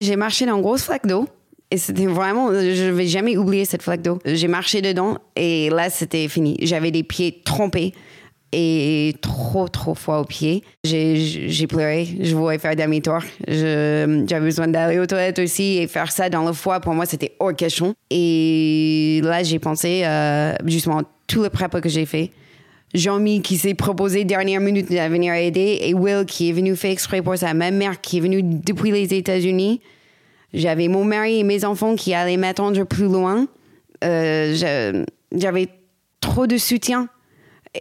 J'ai marché dans une grosse flaque d'eau. Et c'était vraiment, je vais jamais oublier cette flaque d'eau. J'ai marché dedans et là, c'était fini. J'avais des pieds trempés et trop, trop froid aux pieds. J'ai pleuré. Je voulais faire demi-tour. J'avais besoin d'aller aux toilettes aussi et faire ça dans le froid, pour moi, c'était hors question. Et là, j'ai pensé euh, justement tout le prep que j'ai fait. Jean-Mi qui s'est proposé dernière minute de venir aider et Will qui est venu faire exprès pour ça. Ma mère qui est venue depuis les États-Unis. J'avais mon mari et mes enfants qui allaient m'attendre plus loin. Euh, J'avais trop de soutien.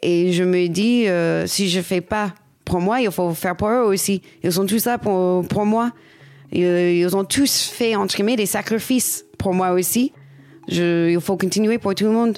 Et je me dis, euh, si je fais pas pour moi, il faut faire pour eux aussi. Ils sont tous là pour, pour moi. Ils, ils ont tous fait, entre guillemets, des sacrifices pour moi aussi. Je, il faut continuer pour tout le monde.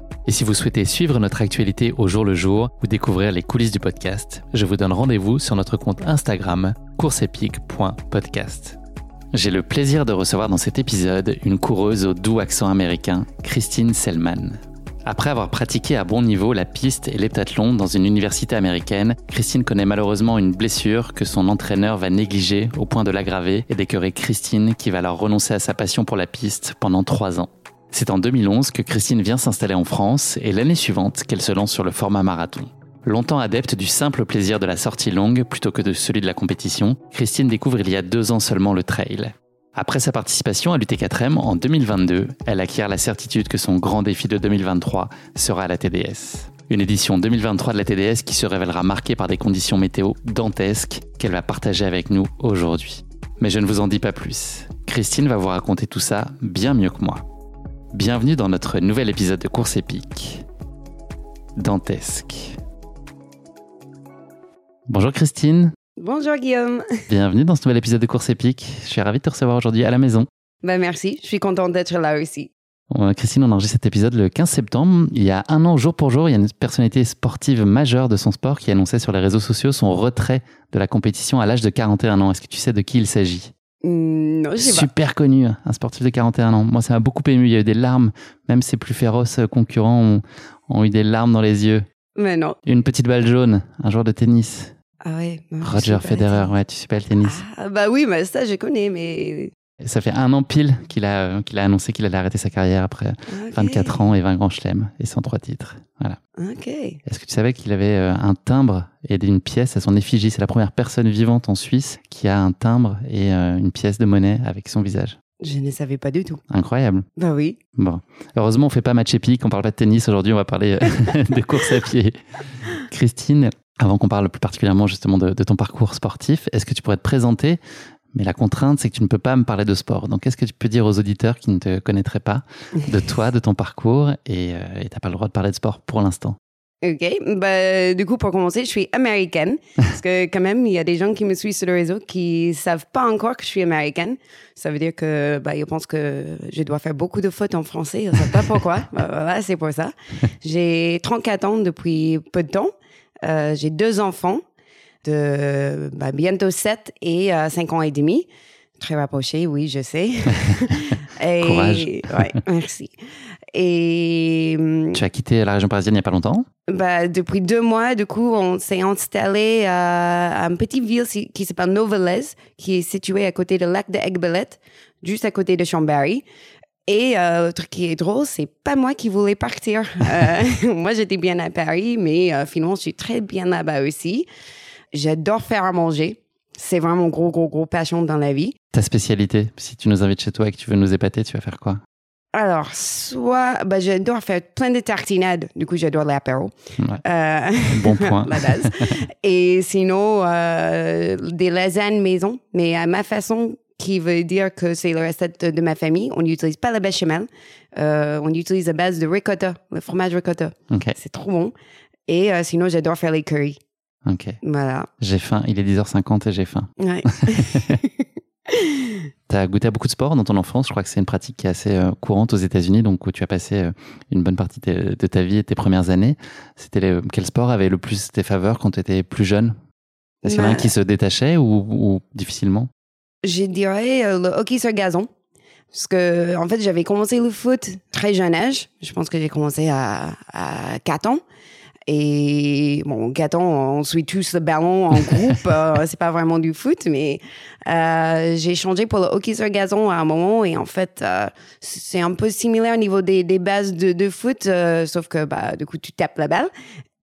Et si vous souhaitez suivre notre actualité au jour le jour ou découvrir les coulisses du podcast, je vous donne rendez-vous sur notre compte Instagram courseepique.podcast. J'ai le plaisir de recevoir dans cet épisode une coureuse au doux accent américain, Christine Selman. Après avoir pratiqué à bon niveau la piste et l'heptathlon dans une université américaine, Christine connaît malheureusement une blessure que son entraîneur va négliger au point de l'aggraver et d'écœurer Christine qui va alors renoncer à sa passion pour la piste pendant trois ans. C'est en 2011 que Christine vient s'installer en France et l'année suivante qu'elle se lance sur le format marathon. Longtemps adepte du simple plaisir de la sortie longue plutôt que de celui de la compétition, Christine découvre il y a deux ans seulement le trail. Après sa participation à l'UT4M en 2022, elle acquiert la certitude que son grand défi de 2023 sera la TDS. Une édition 2023 de la TDS qui se révélera marquée par des conditions météo dantesques qu'elle va partager avec nous aujourd'hui. Mais je ne vous en dis pas plus. Christine va vous raconter tout ça bien mieux que moi. Bienvenue dans notre nouvel épisode de Course épique. Dantesque. Bonjour Christine, Bonjour Guillaume. bienvenue dans ce nouvel épisode de Course épique. Je suis ravi de te recevoir aujourd'hui à la maison. Ben merci, je suis contente d'être là aussi. Euh, Christine, on enregistre cet épisode le 15 septembre. Il y a un an, jour pour jour, il y a une personnalité sportive majeure de son sport qui annonçait sur les réseaux sociaux son retrait de la compétition à l'âge de 41 ans. Est-ce que tu sais de qui il s'agit? Non, je sais pas. Super connu, un sportif de 41 ans. Moi, ça m'a beaucoup ému. Il y a eu des larmes. Même ses plus féroces concurrents ont, ont eu des larmes dans les yeux. Mais non. Une petite balle jaune, un joueur de tennis. Ah ouais. non, Roger. Federer, ouais, tu sais pas le tennis. Ah, bah oui, mais ça je connais, mais. Ça fait un an pile qu'il a, qu'il a annoncé qu'il allait arrêter sa carrière après Ok. 24 ans et 20 grands chelems et 103 titres. Voilà. Ok. Est-ce que tu savais qu'il avait euh, un timbre et une pièce à son effigie? C'est la première personne vivante en Suisse qui a un timbre et euh, une pièce de monnaie avec son visage. Je ne savais pas du tout. Incroyable. Bah oui. Bon. Heureusement, on fait pas match épique, on parle pas de tennis. Aujourd'hui, on va parler euh, de course à pied. Christine, avant qu'on parle plus particulièrement justement de, de ton parcours sportif, est-ce que tu pourrais te présenter mais la contrainte, c'est que tu ne peux pas me parler de sport. Donc, qu'est-ce que tu peux dire aux auditeurs qui ne te connaîtraient pas de toi, de ton parcours Et euh, et t'as pas le droit de parler de sport pour l'instant? Ok. Bah, du coup, pour commencer, je suis américaine. Parce que, quand même, il y a des gens qui me suivent sur le réseau qui savent pas encore que je suis américaine. Ça veut dire que, bah, que je dois faire beaucoup de fautes en français. Ils ne savent pas pourquoi. Bah, voilà, c'est pour ça. J'ai 34 ans depuis peu de temps. Euh, j'ai deux enfants de bah, bientôt 7 et euh, 5 ans et demi. Très rapprochés, oui, je sais. et, Courage. Ouais, merci. Et hum, Tu as quitté la région parisienne il n'y a pas longtemps? Bah, depuis deux mois, du coup, on s'est installé à, à une petite ville qui s'appelle Novelez, qui est située à côté du lac de Aiguebelette, juste à côté de Chambéry. Et euh, le truc qui est drôle, c'est pas moi qui voulais partir. Euh, moi, j'étais bien à Paris, mais euh, finalement, je suis très bien là-bas aussi. J'adore faire à manger. C'est vraiment gros, gros, gros passion dans la vie. Ta spécialité, si tu nous invites chez toi et que tu veux nous épater, tu vas faire quoi? Alors, soit, bah, j'adore faire plein de tartinades. Du coup, j'adore l'apéro. Ouais. Euh, Bon point. la base. Et sinon, euh, des lasagnes maison, mais à ma façon, qui veut dire que c'est le recette de ma famille. On n'utilise pas la béchamel. Euh, on utilise la base de ricotta, le fromage ricotta. Ok, C'est trop bon. Et euh, sinon, j'adore faire les curries. Ok. Voilà. J'ai faim, il est 10h50 et j'ai faim. Ouais. Tu as goûté à beaucoup de sports dans ton enfance? Je crois que c'est une pratique qui est assez euh, courante aux États-Unis, donc où tu as passé euh, une bonne partie de, ta vie et tes premières années. C'était les- quel sport avait le plus tes faveurs quand tu étais plus jeune? Est-ce qu'il y en a un Bah- qui se détachait ou, ou difficilement? Je dirais euh, le hockey sur gazon. Parce que, en fait, j'avais commencé le foot très jeune âge. Je pense que j'ai commencé à, à 4 ans. Et bon, 4 ans, on suit tous le ballon en groupe. euh, c'est pas vraiment du foot, mais euh, j'ai changé pour le hockey sur gazon à un moment. Et en fait, euh, c'est un peu similaire au niveau des, des bases de, de foot, euh, sauf que bah, du coup, tu tapes la balle.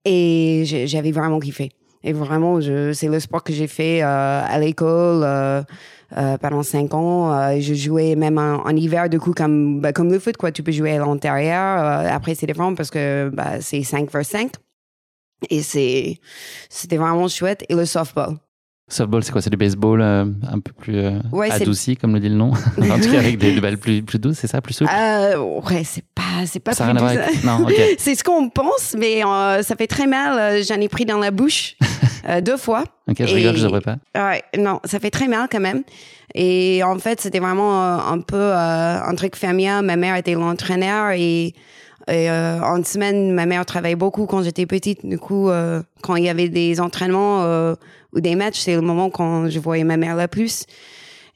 Et j'avais vraiment kiffé. Et vraiment, je, c'est le sport que j'ai fait euh, à l'école euh, euh, pendant cinq ans. Euh, je jouais même en, en hiver, du coup, comme, bah, comme le foot, quoi. Tu peux jouer à l'intérieur. Euh, après, c'est différent parce que bah, c'est 5 vers 5. Et c'est, c'était vraiment chouette. Et le softball. Softball, c'est quoi? C'est du baseball euh, un peu plus euh, Ouais, adouci, comme le dit le nom? En tout cas, avec des, des balles plus, plus douces, c'est ça? Plus souples? Euh, ouais, c'est pas, c'est pas Ça plus rien. Non. C'est ce qu'on pense, mais euh, ça fait très mal. J'en ai pris dans la bouche deux fois. Ok, je Et- rigole, je devrais pas. Ouais, non, ça fait très mal quand même. Et en fait, c'était vraiment un peu un truc familial. Ma mère était l'entraîneur et, et, euh, en semaine, ma mère travaillait beaucoup quand j'étais petite. Du coup, euh, quand il y avait des entraînements euh, ou des matchs, c'est le moment quand je voyais ma mère la plus.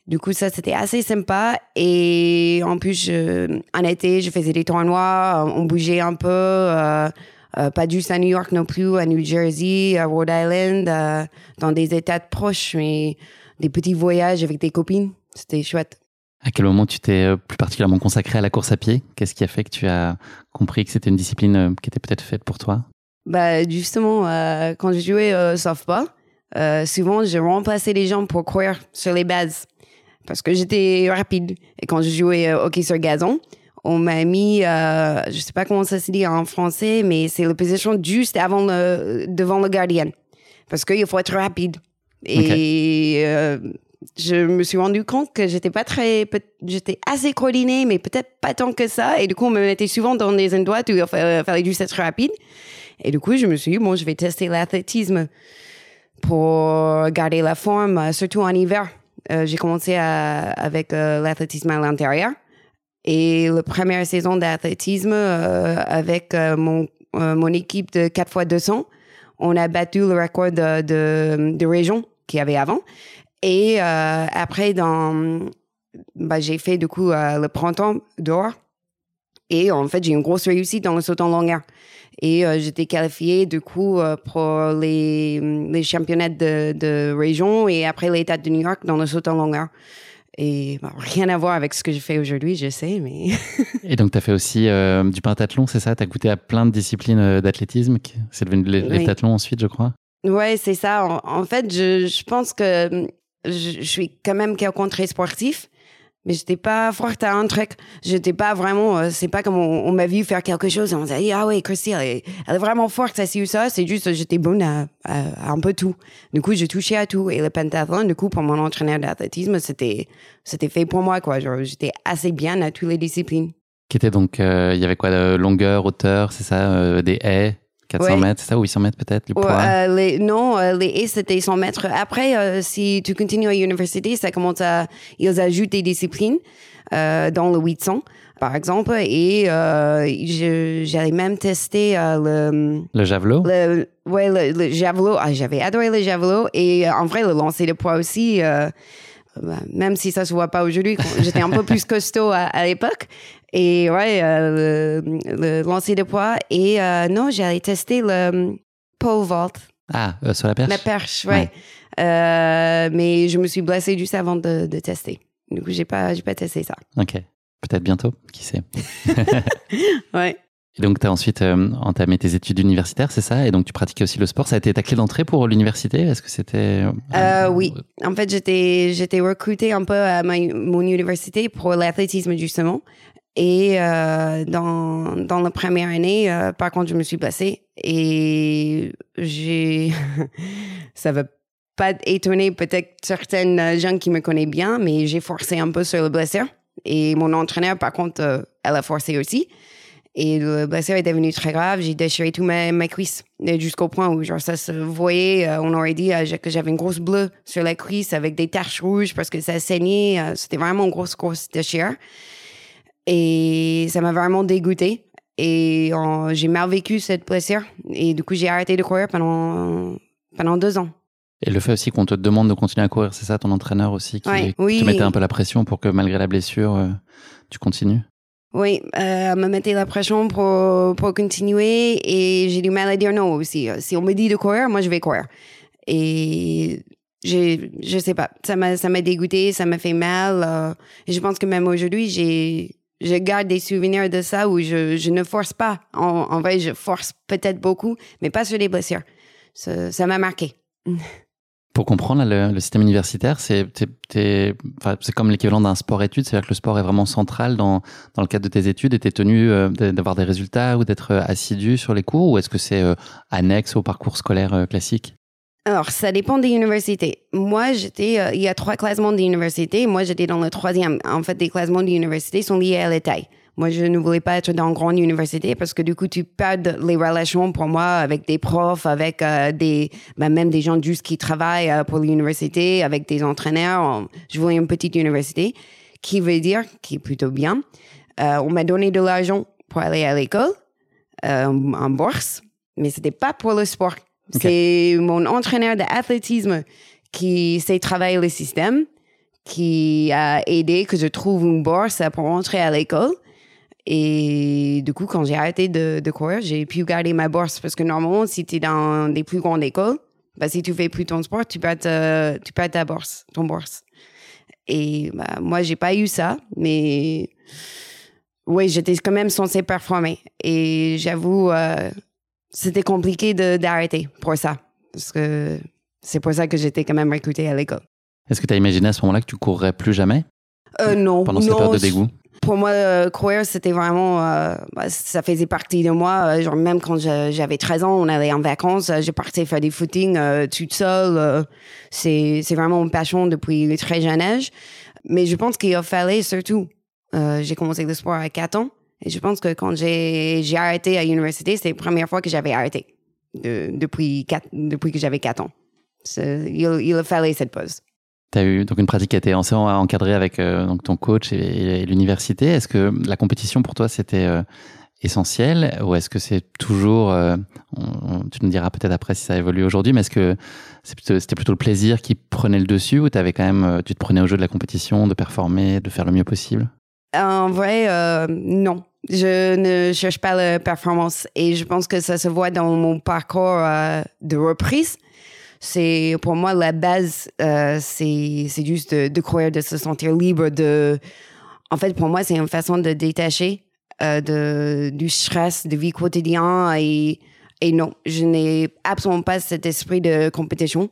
Du coup, ça, c'était assez sympa. Et en plus, je, en été, je faisais des tournois, on bougeait un peu. euh, euh, pas juste à New York non plus, à New Jersey, à Rhode Island, euh, dans des états proches, mais des petits voyages avec des copines. C'était chouette. À quel moment tu t'es euh, plus particulièrement consacré à la course à pied? Qu'est-ce qui a fait que tu as compris que c'était une discipline euh, qui était peut-être faite pour toi? Bah, justement, euh, quand je jouais au softball, euh, souvent, je remplaçais les gens pour courir sur les bases parce que j'étais rapide. Et quand je jouais au hockey sur gazon, on m'a mis, euh, je sais pas comment ça se dit en français, mais c'est la position juste avant le, devant le gardien. Parce qu'il faut être rapide. Et euh, je me suis rendu compte que j'étais pas très, j'étais assez coordonnée, mais peut-être pas tant que ça. Et du coup, on me mettait souvent dans des endroits où il fa- fallait juste être rapide. Et du coup, je me suis dit, bon, je vais tester l'athlétisme pour garder la forme, surtout en hiver. Euh, j'ai commencé avec euh, l'athlétisme à l'intérieur. Et la première saison d'athlétisme euh, avec mon, mon équipe de 4 fois 200, on a battu le record de, de, de région qu'il y avait avant. Et euh, après, dans, bah, j'ai fait du coup euh, le printemps dehors. Et en fait, j'ai une grosse réussite dans le saut en longueur. Et euh, j'étais qualifiée du coup pour les, les championnats de, de région et après l'État de New York dans le saut en longueur. Et bah, rien à voir avec ce que je fais aujourd'hui, je sais, mais Et donc, tu as fait aussi euh, du pentathlon, c'est ça? Tu as goûté à plein de disciplines d'athlétisme. C'est devenu les Oui. ensuite, je crois? Ouais, c'est ça. En, en fait, je, je pense que je, je suis quand même quelqu'un très sportif, mais j'étais pas forte à un truc. J'étais pas vraiment. euh, c'est pas comme on, m'a vu faire quelque chose on s'est dit ah ouais, Christy, elle est, vraiment forte, ça, c'est ou ça. C'est juste, j'étais bonne à, un peu tout. Du coup, j'ai touché à tout. Et le pentathlon, du coup, pour mon entraîneur d'athlétisme, c'était, c'était fait pour moi, quoi. J'étais assez bien à toutes les disciplines. Qui était donc, euh, il y avait quoi de Longueur, hauteur, c'est ça euh, Des haies? 400 Ouais. mètres, c'est ça Ou 800 mètres peut-être Le poids? euh, les, non, euh, les haies, c'était 100 mètres. Après, euh, si tu continues à l'université, ça commence à... Ils ajoutent des disciplines euh, dans le 800, par exemple. Et j'allais même tester le... Le javelot? le ouais, le, le javelot. Ah, J'avais adoré le javelot. Et en vrai, le lancer de poids aussi... bah, même si ça se voit pas aujourd'hui, j'étais un peu plus costaud à, à l'époque. Et ouais, euh, le, le lancer de poids. Et euh, non, j'allais tester le pole vault, Ah, euh, sur la perche? La perche, ouais. Euh, mais je me suis blessée juste avant de, de tester. Du coup, j'ai pas, pas testé ça. Ok. Peut-être bientôt, qui sait Ouais. Et donc, tu as ensuite euh, entamé tes études universitaires, c'est ça? Et donc, tu pratiquais aussi le sport. Ça a été ta clé d'entrée pour l'université? Est-ce que c'était... Euh, oui. En fait, j'étais, j'étais recrutée un peu à mon université pour l'athlétisme, justement. Et euh, dans, dans la première année, par contre, je me suis passée et j'ai... ça va pas étonner peut-être certaines gens qui me connaissent bien, mais j'ai forcé un peu sur le blessure. Et mon entraîneur, par contre, elle a forcé aussi. Et le blessure est devenu très grave. J'ai déchiré tout ma, ma cuisse jusqu'au point où genre, ça se voyait. Euh, on aurait dit euh, que j'avais une grosse bleue sur la cuisse avec des taches rouges parce que ça saignait. Euh, c'était vraiment une grosse, grosse déchirure. Et ça m'a vraiment dégoûté. Et j'ai mal vécu cette blessure. Et du coup, j'ai arrêté de courir pendant, pendant deux ans. Et le fait aussi qu'on te demande de continuer à courir, c'est ça ton entraîneur aussi qui, oui. te mettait un peu la pression pour que malgré la blessure, tu continues? Oui, euh, me mettait la pression pour, pour continuer et j'ai du mal à dire non aussi. Si on me dit de courir, moi je vais courir. Et je je sais pas, ça m'a ça m'a dégoûté, ça m'a fait mal. Euh, et je pense que même aujourd'hui, j'ai je garde des souvenirs de ça où je, ne force pas. En, vrai, je force peut-être beaucoup, mais pas sur les blessures. Ça m'a marqué. Pour comprendre le, système universitaire, c'est comme l'équivalent d'un sport-études, c'est-à-dire que le sport est vraiment central dans, dans le cadre de tes études et tu es tenu euh, d'avoir des résultats ou d'être euh, assidu sur les cours ou est-ce que c'est euh, annexe au parcours scolaire classique? Alors, ça dépend des universités. Moi, j'étais, il y a trois classements d'universités. Moi, j'étais dans le troisième. En fait, les classements d'université sont liés à la taille. Moi, je ne voulais pas être dans une grande université parce que du coup, tu perds les relations pour moi avec des profs, avec euh, des, ben, même des gens juste qui travaillent euh, pour l'université, avec des entraîneurs. Je voulais une petite université qui veut dire, qui est plutôt bien. Euh, on m'a donné de l'argent pour aller à l'école, en bourse, mais c'était pas pour le sport. C'est mon entraîneur d'athlétisme qui sait travailler le système, qui a aidé que je trouve une bourse pour entrer à l'école. Et du coup, quand j'ai arrêté de, de courir, j'ai pu garder ma bourse parce que normalement, si tu es dans des plus grandes écoles, bah, si tu fais plus ton sport, tu perds, ta, tu perds ta bourse, ton bourse. Et bah, moi, j'ai pas eu ça, mais oui, j'étais quand même censée performer. Et j'avoue, euh, c'était compliqué d'arrêter pour ça. Parce que c'est pour ça que j'étais quand même recrutée à l'école. Est-ce que tu as imaginé à ce moment-là que tu courrais plus jamais? Euh, Non. Pendant cette période de dégoût? Pour moi, euh, courir, c'était vraiment, euh, bah, ça faisait partie de moi. Euh, genre, même quand j'avais 13 ans, on allait en vacances, je partais faire des footings toute seule. c'est, c'est vraiment une passion depuis le très jeune âge. Mais je pense qu'il a fallu surtout, j'ai commencé le sport à 4 ans. Et je pense que quand j'ai, arrêté à l'université, c'était la première fois que j'avais arrêté depuis, depuis que j'avais 4 ans. Il, il a fallu cette pause. Tu as eu donc une pratique qui a été encadrée avec euh, donc ton coach et, l'université. Est-ce que la compétition pour toi c'était euh, essentiel ou est-ce que c'est toujours, euh, tu nous diras peut-être après si ça évolue aujourd'hui, mais est-ce que c'était plutôt, le plaisir qui prenait le dessus ou avais quand même, tu te prenais au jeu de la compétition, de performer, de faire le mieux possible? En vrai, non. Je ne cherche pas la performance et je pense que ça se voit dans mon parcours de reprise c'est pour moi la base, euh, c'est juste de, croire, de se sentir libre. De, en fait, pour moi, c'est une façon de détacher euh, de, du stress de vie quotidienne et, et non, je n'ai absolument pas cet esprit de compétition.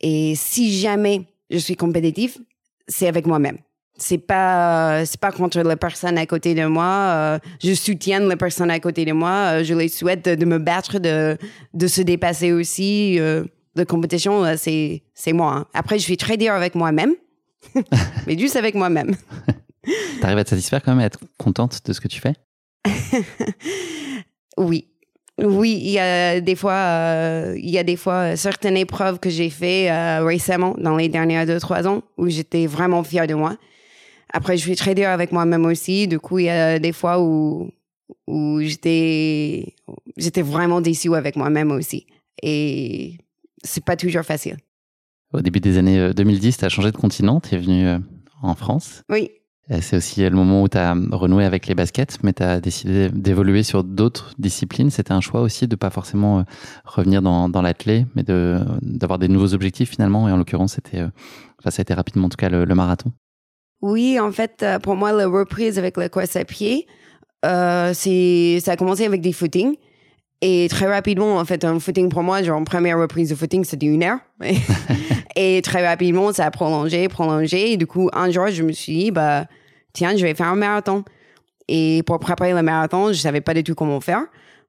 Et si jamais je suis compétitif, c'est avec moi-même. C'est pas c'est pas contre la personne à côté de moi. Euh, je soutiens la personne à côté de moi. je les souhaite de, me battre, de de se dépasser aussi de compétition, euh, c'est, c'est moi. Hein. Après, je suis très dur avec moi-même, mais juste avec moi-même. T'arrives à te satisfaire quand même, à être contente de ce que tu fais? Oui. Oui, il y a des fois, euh, il y a des fois certaines épreuves que j'ai fait euh, récemment, dans les dernières deux, trois ans, où j'étais vraiment fière de moi. Après, je suis très dur avec moi-même aussi. Du coup, il y a des fois où, où j'étais, j'étais vraiment déçue avec moi-même aussi. Et c'est pas toujours facile. Au début des années 2010, tu as changé de continent, tu es venu euh, en France. Oui. C'est aussi le moment où tu as renoué avec les baskets, mais tu as décidé d'évoluer sur d'autres disciplines. C'était un choix aussi de pas forcément euh, revenir dans, dans l'athlé, mais d'avoir des nouveaux objectifs finalement. Et en l'occurrence, c'était, euh, ça a été rapidement en tout cas le, marathon. Oui, en fait, pour moi, la reprise avec la course à pied, Euh, c'est, ça a commencé avec des footings. Et très rapidement, en fait, un footing pour moi, genre, première reprise de footing, c'était une heure. et très rapidement, ça a prolongé, prolongé. Et du coup, un jour, je me suis dit, bah, tiens, je vais faire un marathon. Et pour préparer le marathon, je savais pas du tout comment faire.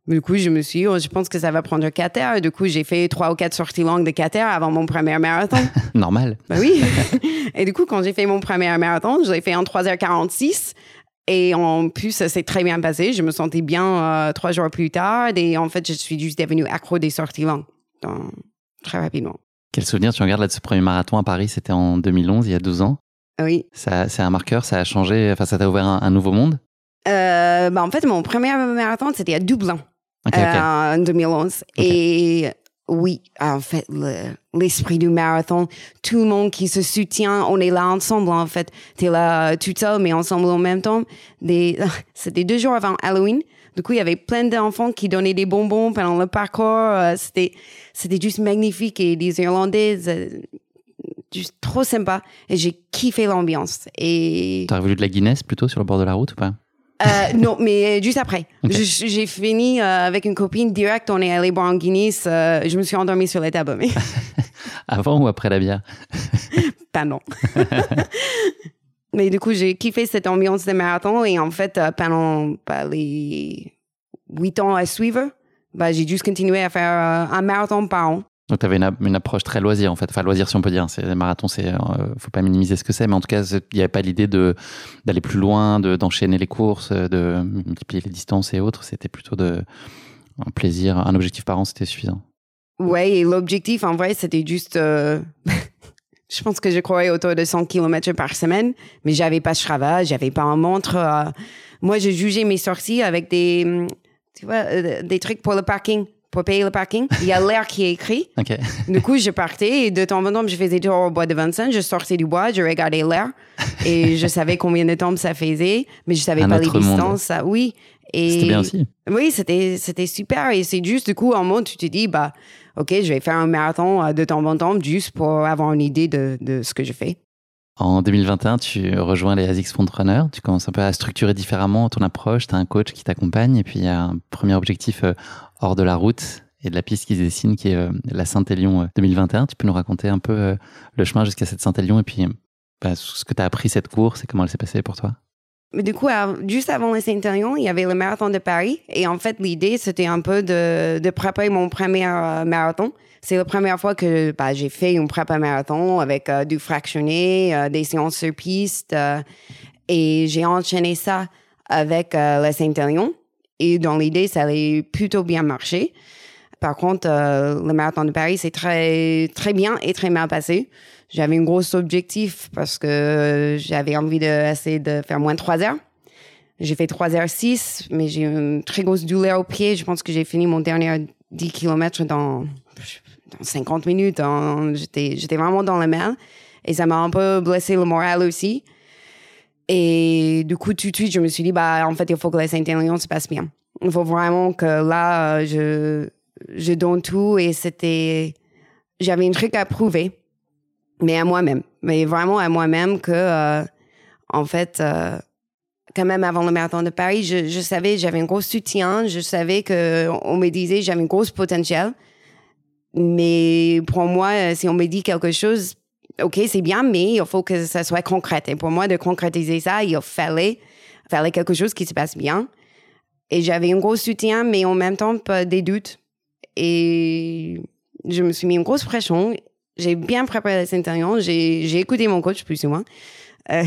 Du coup, je me suis dit, oh, je pense que ça va prendre 4 heures. Du coup, j'ai fait trois ou quatre sorties longues de 4 heures avant mon premier marathon. Normal. Ben oui. et du coup, quand j'ai fait mon premier marathon, je l'ai fait en 3h46. Et en plus, ça s'est très bien passé. Je me sentais bien euh, trois jours plus tard. Et en fait, je suis juste devenue accro des sorties longues. Donc, très rapidement. Quel souvenir tu regardes là de ce premier marathon à Paris C'était en 2011, il y a 12 ans. Oui. Ça, c'est un marqueur, ça a changé, enfin, ça t'a ouvert un, un nouveau monde? Euh, ben, en fait, mon premier marathon, c'était à Dublin. Euh, en 2011. Et oui, en fait, le- l'esprit du marathon, tout le monde qui se soutient, on est là ensemble, en fait. T'es là euh, tout seul, mais ensemble en même temps. C'était deux jours avant Halloween. Du coup, il y avait plein d'enfants qui donnaient des bonbons pendant le parcours. Euh, C'était, c'était juste magnifique. Et des Irlandaises, euh, juste trop sympa. Et j'ai kiffé l'ambiance. Et T'aurais voulu de la Guinness plutôt sur le bord de la route ou pas? Euh, non, mais juste après. J'ai fini euh, avec une copine direct. On est allé boire en Guinness. euh, je me suis endormie sur la table, mais Avant ou après la bière? Pas non. mais du coup, j'ai kiffé cette ambiance de marathon. Et en fait, euh, pendant bah, les huit ans à suivre, bah, j'ai juste continué à faire euh, un marathon par an. Donc tu avais une, approche très loisir en fait. Enfin loisir si on peut dire. C'est marathon, c'est euh, faut pas minimiser ce que c'est, mais en tout cas il n'y avait pas l'idée de d'aller plus loin, de d'enchaîner les courses, de multiplier les distances et autres. C'était plutôt de un plaisir, un objectif par an, c'était suffisant. Ouais, et l'objectif, en vrai, c'était juste. euh, je pense que je croyais autour de 100 km par semaine, mais j'avais pas de Strava, j'avais pas un montre. euh. moi, je jugeais mes sorties avec des, tu vois, euh, des trucs pour le parking, pour payer le parking. Il y a l'air qui est écrit. Ok. Du coup, je partais et de temps en temps, je faisais des tours au bois de Vincennes. Je sortais du bois, je regardais l'air et je savais combien de temps ça faisait, mais je savais Un pas les monde. distances. Ça, oui. C'était bien aussi. oui, c'était c'était super et c'est juste du coup en mode tu te dis bah ok je vais faire un marathon euh, de temps en temps juste pour avoir une idée de, de ce que je fais. En 2021, tu rejoins les ASICS Frontrunner. Tu commences un peu à structurer différemment ton approche. Tu as un coach qui t'accompagne. Et puis, il y a un premier objectif euh, hors de la route et de la piste qui se dessine, qui est euh, la Saint-Élion euh, 2021. Tu peux nous raconter un peu euh, le chemin jusqu'à cette Saint-Élion et puis euh, bah, ce que tu as appris cette course et comment elle s'est passée pour toi? Mais du coup juste avant le Saint-Élion il y avait le marathon de Paris et en fait l'idée c'était un peu de, préparer mon premier euh, marathon. C'est la première fois que bah, j'ai fait une prépa marathon avec euh, du fractionné, euh, des séances sur piste euh, et j'ai enchaîné ça avec euh, le Saint-Élion et dans l'idée ça allait plutôt bien marcher. Par contre, euh, le marathon de Paris, c'est très, très bien et très mal passé. J'avais un gros objectif parce que j'avais envie d'essayer de faire moins de 3 heures. J'ai fait 3 heures 6, mais j'ai une très grosse douleur au pied. Je pense que j'ai fini mon dernier 10 km dans, dans 50 minutes. J'étais, j'étais vraiment dans le mal. Et ça m'a un peu blessé le moral aussi. Et du coup, tout de suite, je me suis dit, bah, en fait, il faut que la Saint-Élion se passe bien. Il faut vraiment que là, euh, je, donne tout. Et c'était, j'avais un truc à prouver, mais à moi-même. Mais vraiment à moi-même que, euh, en fait, euh, quand même avant le marathon de Paris, je, je savais, j'avais un gros soutien. Je savais que on me disait, j'avais un gros potentiel. Mais pour moi, si on me dit quelque chose, OK, c'est bien, mais il faut que ça soit concret. Et pour moi, de concrétiser ça, il fallait, fallait quelque chose qui se passe bien. Et j'avais un gros soutien, mais en même temps, des doutes. Et je me suis mis une grosse pression. J'ai bien préparé la Saint-Élion. J'ai, écouté mon coach, plus ou moins. Euh,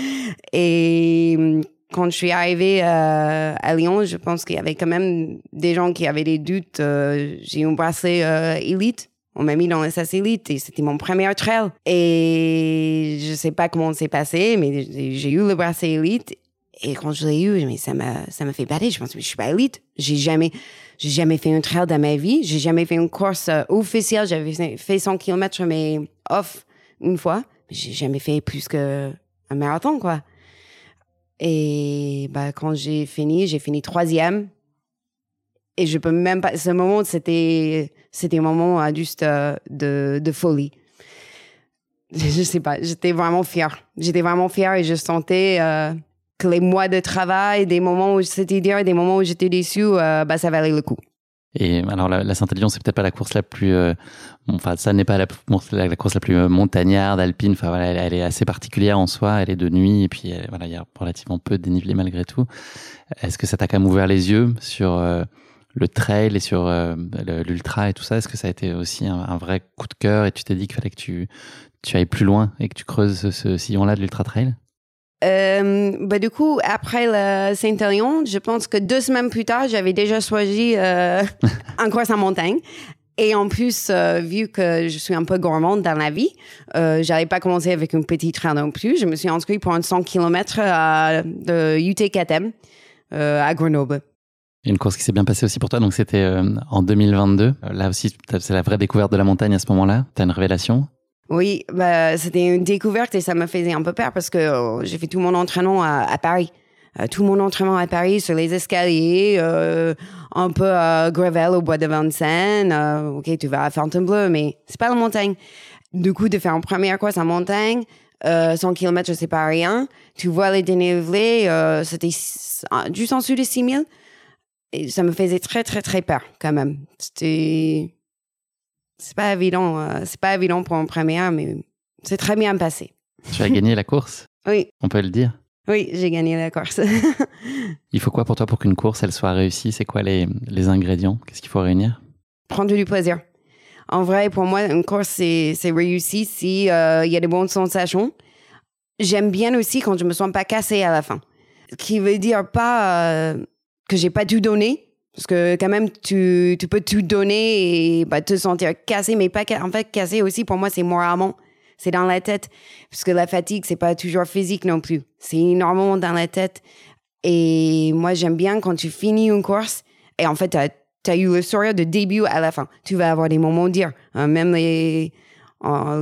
et quand je suis arrivée euh, à Lyon, je pense qu'il y avait quand même des gens qui avaient des doutes. Euh, j'ai embrassé euh, Elite. On m'a mis dans le SAS Elite et c'était mon premier trail. Et je sais pas comment c'est passé, mais j'ai eu le bracelet Elite. Et quand je l'ai eu, mais ça m'a, ça m'a fait battre. Je pense, mais je suis pas élite. J'ai jamais, j'ai jamais fait un trail dans ma vie. J'ai jamais fait une course euh, officielle. J'avais fait 100 km, mais off une fois. J'ai jamais fait plus que un marathon, quoi. Et bah, quand j'ai fini, j'ai fini troisième. Et je peux même pas. Ce moment, c'était, c'était un moment juste euh, de, folie. Je, sais pas. J'étais vraiment fière. J'étais vraiment fière et je sentais euh, avec les mois de travail, des moments où c'était dur des moments où j'étais déçue, euh, bah, ça valait le coup. Et alors la, Saint-Élion, c'est peut-être pas la course la plus, enfin ça n'est pas la, la, course la plus montagnarde, alpine. Enfin voilà, elle, est assez particulière en soi. Elle est de nuit et puis voilà, il y a relativement peu de dénivelé malgré tout. Est-ce que ça t'a quand même ouvert les yeux sur le trail et sur l'ultra et tout ça Est-ce que ça a été aussi un, vrai coup de cœur et tu t'es dit qu'il fallait que tu tu ailles plus loin et que tu creuses ce sillon-là de l'ultra trail? Euh, bah, du coup, après le Saint-Élion, je pense que deux semaines plus tard, j'avais déjà choisi euh, un course en montagne. Et en plus, euh, vu que je suis un peu gourmande dans la vie, euh, j'allais pas commencer avec une petite train non plus. Je me suis inscrite pour un 100 km à, de UTKTM euh, à Grenoble. Une course qui s'est bien passée aussi pour toi, donc c'était en 2022. Là aussi, c'est la vraie découverte de la montagne à ce moment-là. Tu as une révélation? Oui, bah, c'était une découverte et ça me faisait un peu peur parce que euh, j'ai fait tout mon entraînement à, Paris. Euh, tout mon entraînement à Paris sur les escaliers, euh, un peu à gravel au bois de Vincennes. ok, tu vas à Fontainebleau, mais c'est pas la montagne. Du coup, de faire une première course en montagne, 100 km, sais pas rien. Tu vois les dénivelés, c'était juste en dessous de 6000. Et ça me faisait très, très, très peur quand même. C'était c'est pas évident. Euh, c'est pas évident pour un premier, mais c'est très bien passé. Tu as gagné la course? Oui. On peut le dire? Oui, j'ai gagné la course. Il faut quoi pour toi pour qu'une course elle soit réussie? C'est quoi les, les ingrédients? Qu'est-ce qu'il faut réunir? Prendre du plaisir. En vrai, pour moi, une course, c'est réussi si euh, y a de bonnes sensations. J'aime bien aussi quand je me sens pas cassée à la fin. Ce qui veut dire pas euh, que j'ai pas tout donné, parce que quand même, tu, tu peux tout donner et bah, te sentir cassé, mais pas en fait cassé aussi pour moi c'est moralement, c'est dans la tête, parce que la fatigue c'est pas toujours physique non plus, c'est énormément dans la tête. Et moi j'aime bien quand tu finis une course et en fait tu as, eu le sourire de début à la fin. Tu vas avoir des moments durs, hein, même les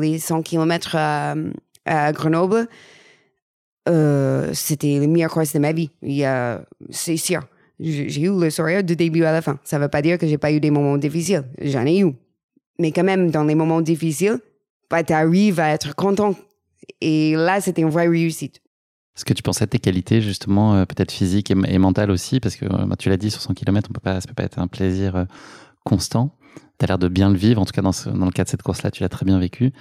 les 100 km à, Grenoble. Euh, c'était la meilleure course de ma vie. C'est sûr j'ai eu le sourire du début à la fin. Ça ne veut pas dire que j'ai pas eu des moments difficiles. J'en ai eu. Mais quand même, dans les moments difficiles, bah, tu arrives à être content. Et là, c'était une vraie réussite. Est-ce que tu pensais à tes qualités, justement, euh, peut-être physiques et, mentales aussi? Parce que euh, bah, tu l'as dit, sur 100 km, on ça peut pas être un plaisir euh, constant. Tu as l'air de bien le vivre. En tout cas, dans, le cas de cette course-là, tu l'as très bien vécu.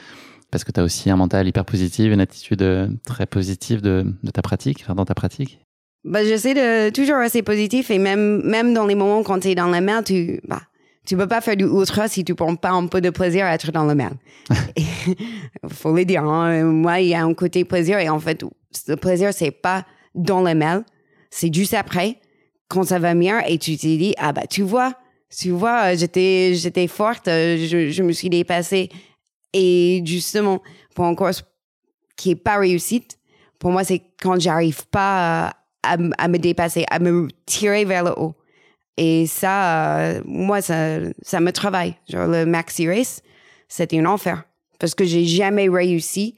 Parce que tu as aussi un mental hyper positif, une attitude très positive de, ta pratique, dans ta pratique. Bah, j'essaie de toujours rester positif et même, même dans les moments quand tu es dans la mer, tu, bah, tu peux pas faire du ultra si tu prends pas un peu de plaisir à être dans la mer. Faut le dire, hein. Moi, il y a un côté plaisir et en fait, le plaisir, c'est pas dans la mer, c'est juste après, quand ça va mieux et tu t'es dit, ah bah, tu vois, tu vois, j'étais, j'étais forte, je, je me suis dépassée. Et justement, pour une course qui est pas réussite, pour moi, c'est quand j'arrive pas à à, me dépasser, à me tirer vers le haut. Et ça, euh, moi, ça, ça me travaille. Genre, le maxi race, c'était un enfer. Parce que j'ai jamais réussi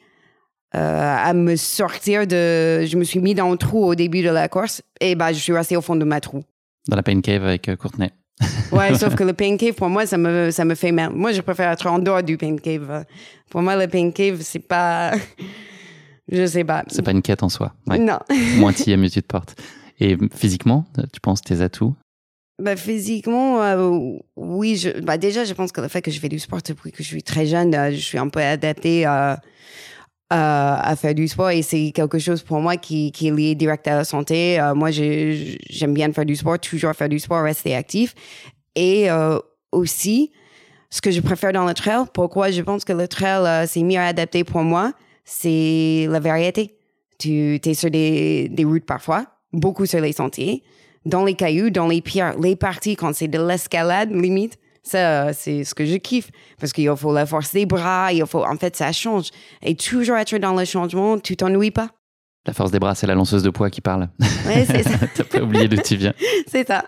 euh, à me sortir de. Je me suis mis dans un trou au début de la course et bah, je suis resté au fond de ma trou. Dans la pain cave avec euh, Courtenay. ouais, sauf que le pain cave, pour moi, ça me, ça me fait mal. Moi, je préfère être en dehors du pain cave. Pour moi, le pain cave, c'est pas. Je sais pas. C'est pas une quête en soi. Non. Moins tu y mieux tu te portes. Et physiquement, tu penses tes atouts? Bah, physiquement, euh, oui. Je, bah, déjà, je pense que le fait que je fais du sport depuis que je suis très jeune, euh, je suis un peu adaptée euh, à faire du sport et c'est quelque chose pour moi qui, qui, est lié direct à la santé. moi, j'aime bien faire du sport, toujours faire du sport, rester actif. Et aussi, ce que je préfère dans le trail, pourquoi je pense que le trail, c'est mieux adapté pour moi, c'est la variété. Tu es sur des, des routes parfois, beaucoup sur les sentiers, dans les cailloux, dans les pierres, les parties quand c'est de l'escalade limite. Ça, c'est ce que je kiffe parce qu'il faut la force des bras, il faut, en fait, ça change. Et toujours être dans le changement, tu t'ennuies pas. La force des bras, c'est la lanceuse de poids qui parle. Oui, c'est ça. T'as pas oublié d'où tu viens. c'est ça.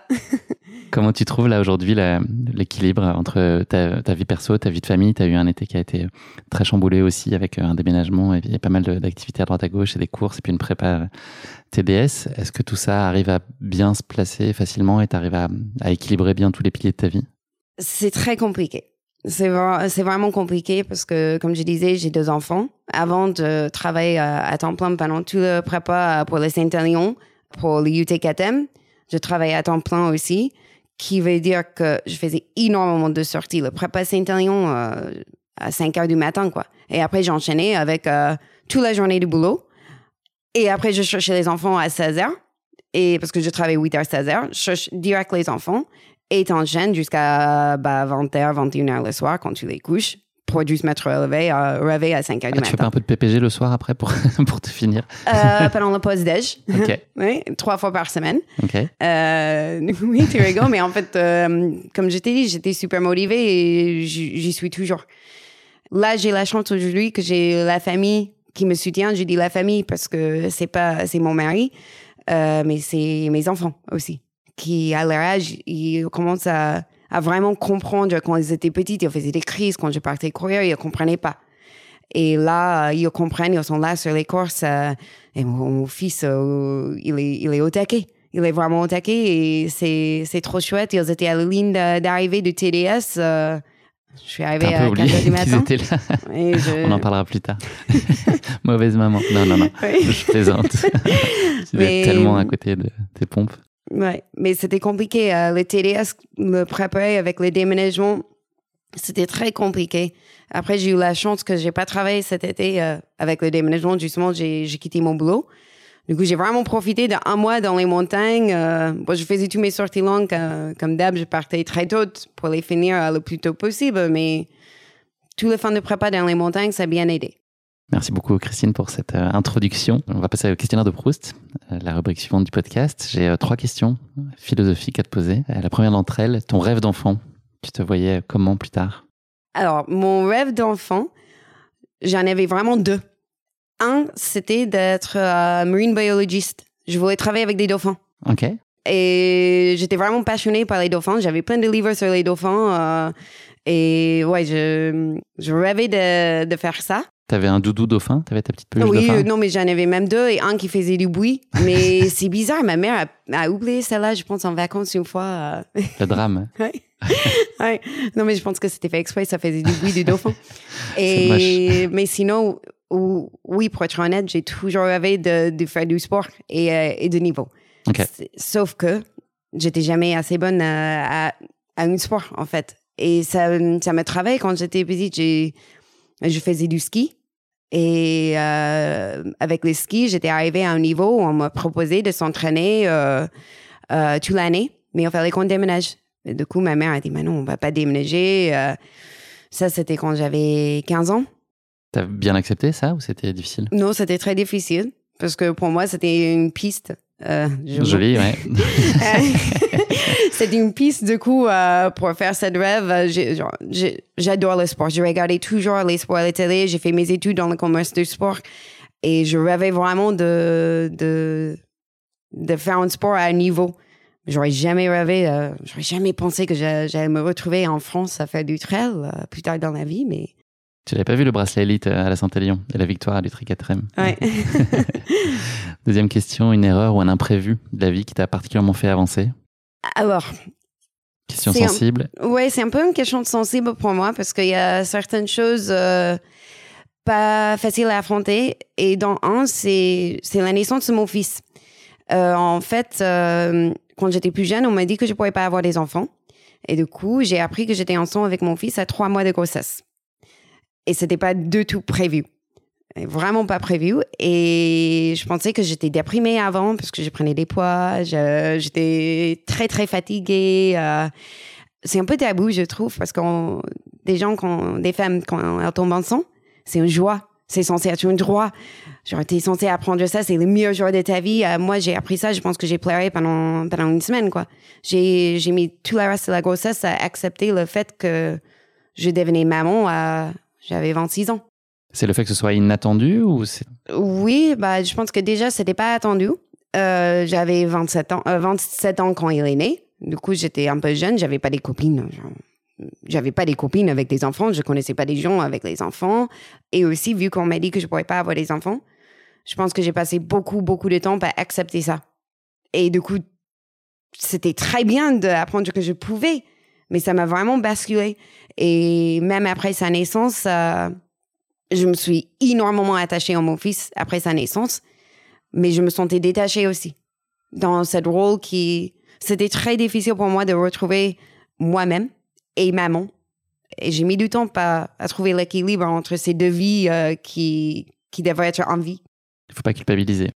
Comment tu trouves là aujourd'hui l'équilibre entre ta, vie perso, ta vie de famille? Tu as eu un été qui a été très chamboulé aussi avec un déménagement et, pas mal d'activités à droite à gauche et des courses et puis une prépa TDS. Est-ce que tout ça arrive à bien se placer facilement et tu arrives à, équilibrer bien tous les piliers de ta vie? C'est très compliqué. C'est vra- c'est vraiment compliqué parce que, comme je disais, j'ai deux enfants. Avant de travailler à, à temps plein pendant tout le prépa pour le Saint-Élion, pour le UTKTM, je travaillais à temps plein aussi, qui veut dire que je faisais énormément de sorties. Le prépa Saint-Élion euh, à 5 heures du matin, quoi. Et après, j'enchaînais avec euh, toute la journée du boulot. Et après, je cherchais les enfants à 16 heures. Et parce que je travaille 8 heures, 16 heures, je cherche direct les enfants et t'enchaînes jusqu'à bah, 20 h 21 h le soir quand tu les couches juste mettre euh, réveil à 5 h du Ah, tu fais pas un peu de PPG le soir après pour, pour te finir Euh, pendant le pause-déj. Ok. oui, trois fois par semaine. Ok. Euh, oui, tu rigoles, mais en fait, euh, comme je t'ai dit, j'étais super motivée et j'y j'y suis toujours. Là, j'ai la chance aujourd'hui que j'ai la famille qui me soutient. Je dis la famille parce que c'est pas, c'est mon mari, euh, mais c'est mes enfants aussi qui, à leur âge, ils commencent à, à vraiment comprendre quand ils étaient petits. Ils faisaient des crises quand je partais courir, ils ne comprenaient pas. Et là, euh, ils comprennent, ils sont là sur les courses. euh, et mon, fils, euh, il, est, il est au taquet. Il est vraiment au taquet et c'est, c'est trop chouette. Ils étaient à la ligne d'arrivée du TDS. euh, je suis arrivée à peu 4 heures du matin. étaient là. Et je- On en parlera plus tard. Mauvaise maman. Non, non, non. Oui. Je plaisante. tu Mais- être tellement à côté de tes pompes. Ouais, mais c'était compliqué. Euh, le TDS me préparait avec le déménagement. C'était très compliqué. Après, j'ai eu la chance que j'ai pas travaillé cet été euh, avec le déménagement. Justement, j'ai quitté mon boulot. Du coup, j'ai vraiment profité d'un mois dans les montagnes. Euh, bon, je faisais tous mes sorties longues. comme d'hab, je partais très tôt pour les finir le plus tôt possible. Mais tout le fin de prépa dans les montagnes, ça a bien aidé. Merci beaucoup Christine pour cette euh, introduction. On va passer au questionnaire de Proust, euh, la rubrique suivante du podcast. J'ai euh, trois questions philosophiques à te poser. La première d'entre elles, ton rêve d'enfant. Tu te voyais comment plus tard? Alors, mon rêve d'enfant, j'en avais vraiment deux. Un, c'était d'être euh, marine biologiste. Je voulais travailler avec des dauphins. Ok. Et j'étais vraiment passionnée par les dauphins. J'avais plein de livres sur les dauphins. euh, et ouais, je, je rêvais de, de faire ça. T'avais un doudou dauphin? T'avais ta petite peluche oui, dauphin? euh, non, mais j'en avais même deux et un qui faisait du bruit. Mais c'est bizarre, ma mère a, a oublié celle-là, je pense, en vacances une fois. euh. Le drame. Ouais. ouais. Non, mais je pense que c'était fait exprès, ça faisait du bruit du dauphin. Et, mais sinon, ou- oui, pour être honnête, j'ai toujours rêvé de, de faire du sport et, euh, et de niveau. Ok. C'est- Sauf que j'étais jamais assez bonne à, à, à un sport, en fait. Et ça, ça me travaillait quand j'étais petite. J'ai, je faisais du ski. Et euh, avec le ski, j'étais arrivée à un niveau où on m'a proposé de s'entraîner euh, euh, toute l'année, mais il fallait qu'on déménage. Et du coup, ma mère a dit, mais non, on va pas déménager. Euh, ça, c'était quand j'avais 15 ans. T'as bien accepté ça ou c'était difficile? Non, c'était très difficile parce que pour moi, c'était une piste. Euh, Joli, ouais. c'était une piste, du coup, euh, pour faire cette rêve. J'adore le sport. Je regardais toujours les sports à la télé. J'ai fait mes études dans le commerce du sport. Et je rêvais vraiment de, de, de faire un sport à un niveau. J'aurais jamais rêvé, euh, j'aurais jamais pensé que j'a- j'allais me retrouver en France à faire du trail plus tard dans la vie, mais Tu n'avais pas vu le bracelet élite à la Saint-Élion et la victoire à l'Utri 4 ouais. Deuxième question, une erreur ou un imprévu de la vie qui t'a particulièrement fait avancer? Alors, Question un- sensible. Oui, c'est un peu une question sensible pour moi parce qu'il y a certaines choses euh, pas faciles à affronter. Et dans un, c'est la naissance de mon fils. Euh, en fait, euh, quand j'étais plus jeune, on m'a dit que je pourrais pas avoir des enfants. Et du coup, j'ai appris que j'étais enceinte avec mon fils à trois mois de grossesse. Et c'était pas du tout prévu. Vraiment pas prévu. Et je pensais que j'étais déprimée avant parce que je prenais des poids. J'étais très, très fatiguée. euh, c'est un peu tabou, je trouve, parce que des gens, quand, des femmes, quand elles tombent enceintes, c'est une joie. C'est censé être un droit. Genre, t'es censé apprendre ça, c'est le meilleur jour de ta vie. Euh, moi, j'ai appris ça, je pense que j'ai pleuré pendant, pendant une semaine, quoi. J'ai, j'ai mis tout le reste de la grossesse à accepter le fait que je devenais maman j'avais 26 ans. C'est le fait que ce soit inattendu ou c'est... Oui, bah, je pense que déjà, c'était pas attendu. Euh, j'avais 27 ans, euh, 27 ans quand il est né. Du coup, j'étais un peu jeune, j'avais pas des copines. J'avais pas des copines avec des enfants, je connaissais pas des gens avec les enfants. Et aussi, vu qu'on m'a dit que je pourrais pas avoir des enfants, je pense que j'ai passé beaucoup, beaucoup de temps à accepter ça. Et du coup, c'était très bien d'apprendre que je pouvais Mais ça m'a vraiment basculé. Et même après sa naissance, euh, je me suis énormément attachée à mon fils après sa naissance. Mais je me sentais détachée aussi dans cette rôle qui... C'était très difficile pour moi de retrouver moi-même et maman. Et j'ai mis du temps à, à trouver l'équilibre entre ces deux vies euh, qui, qui devraient être en vie. Il faut pas culpabiliser.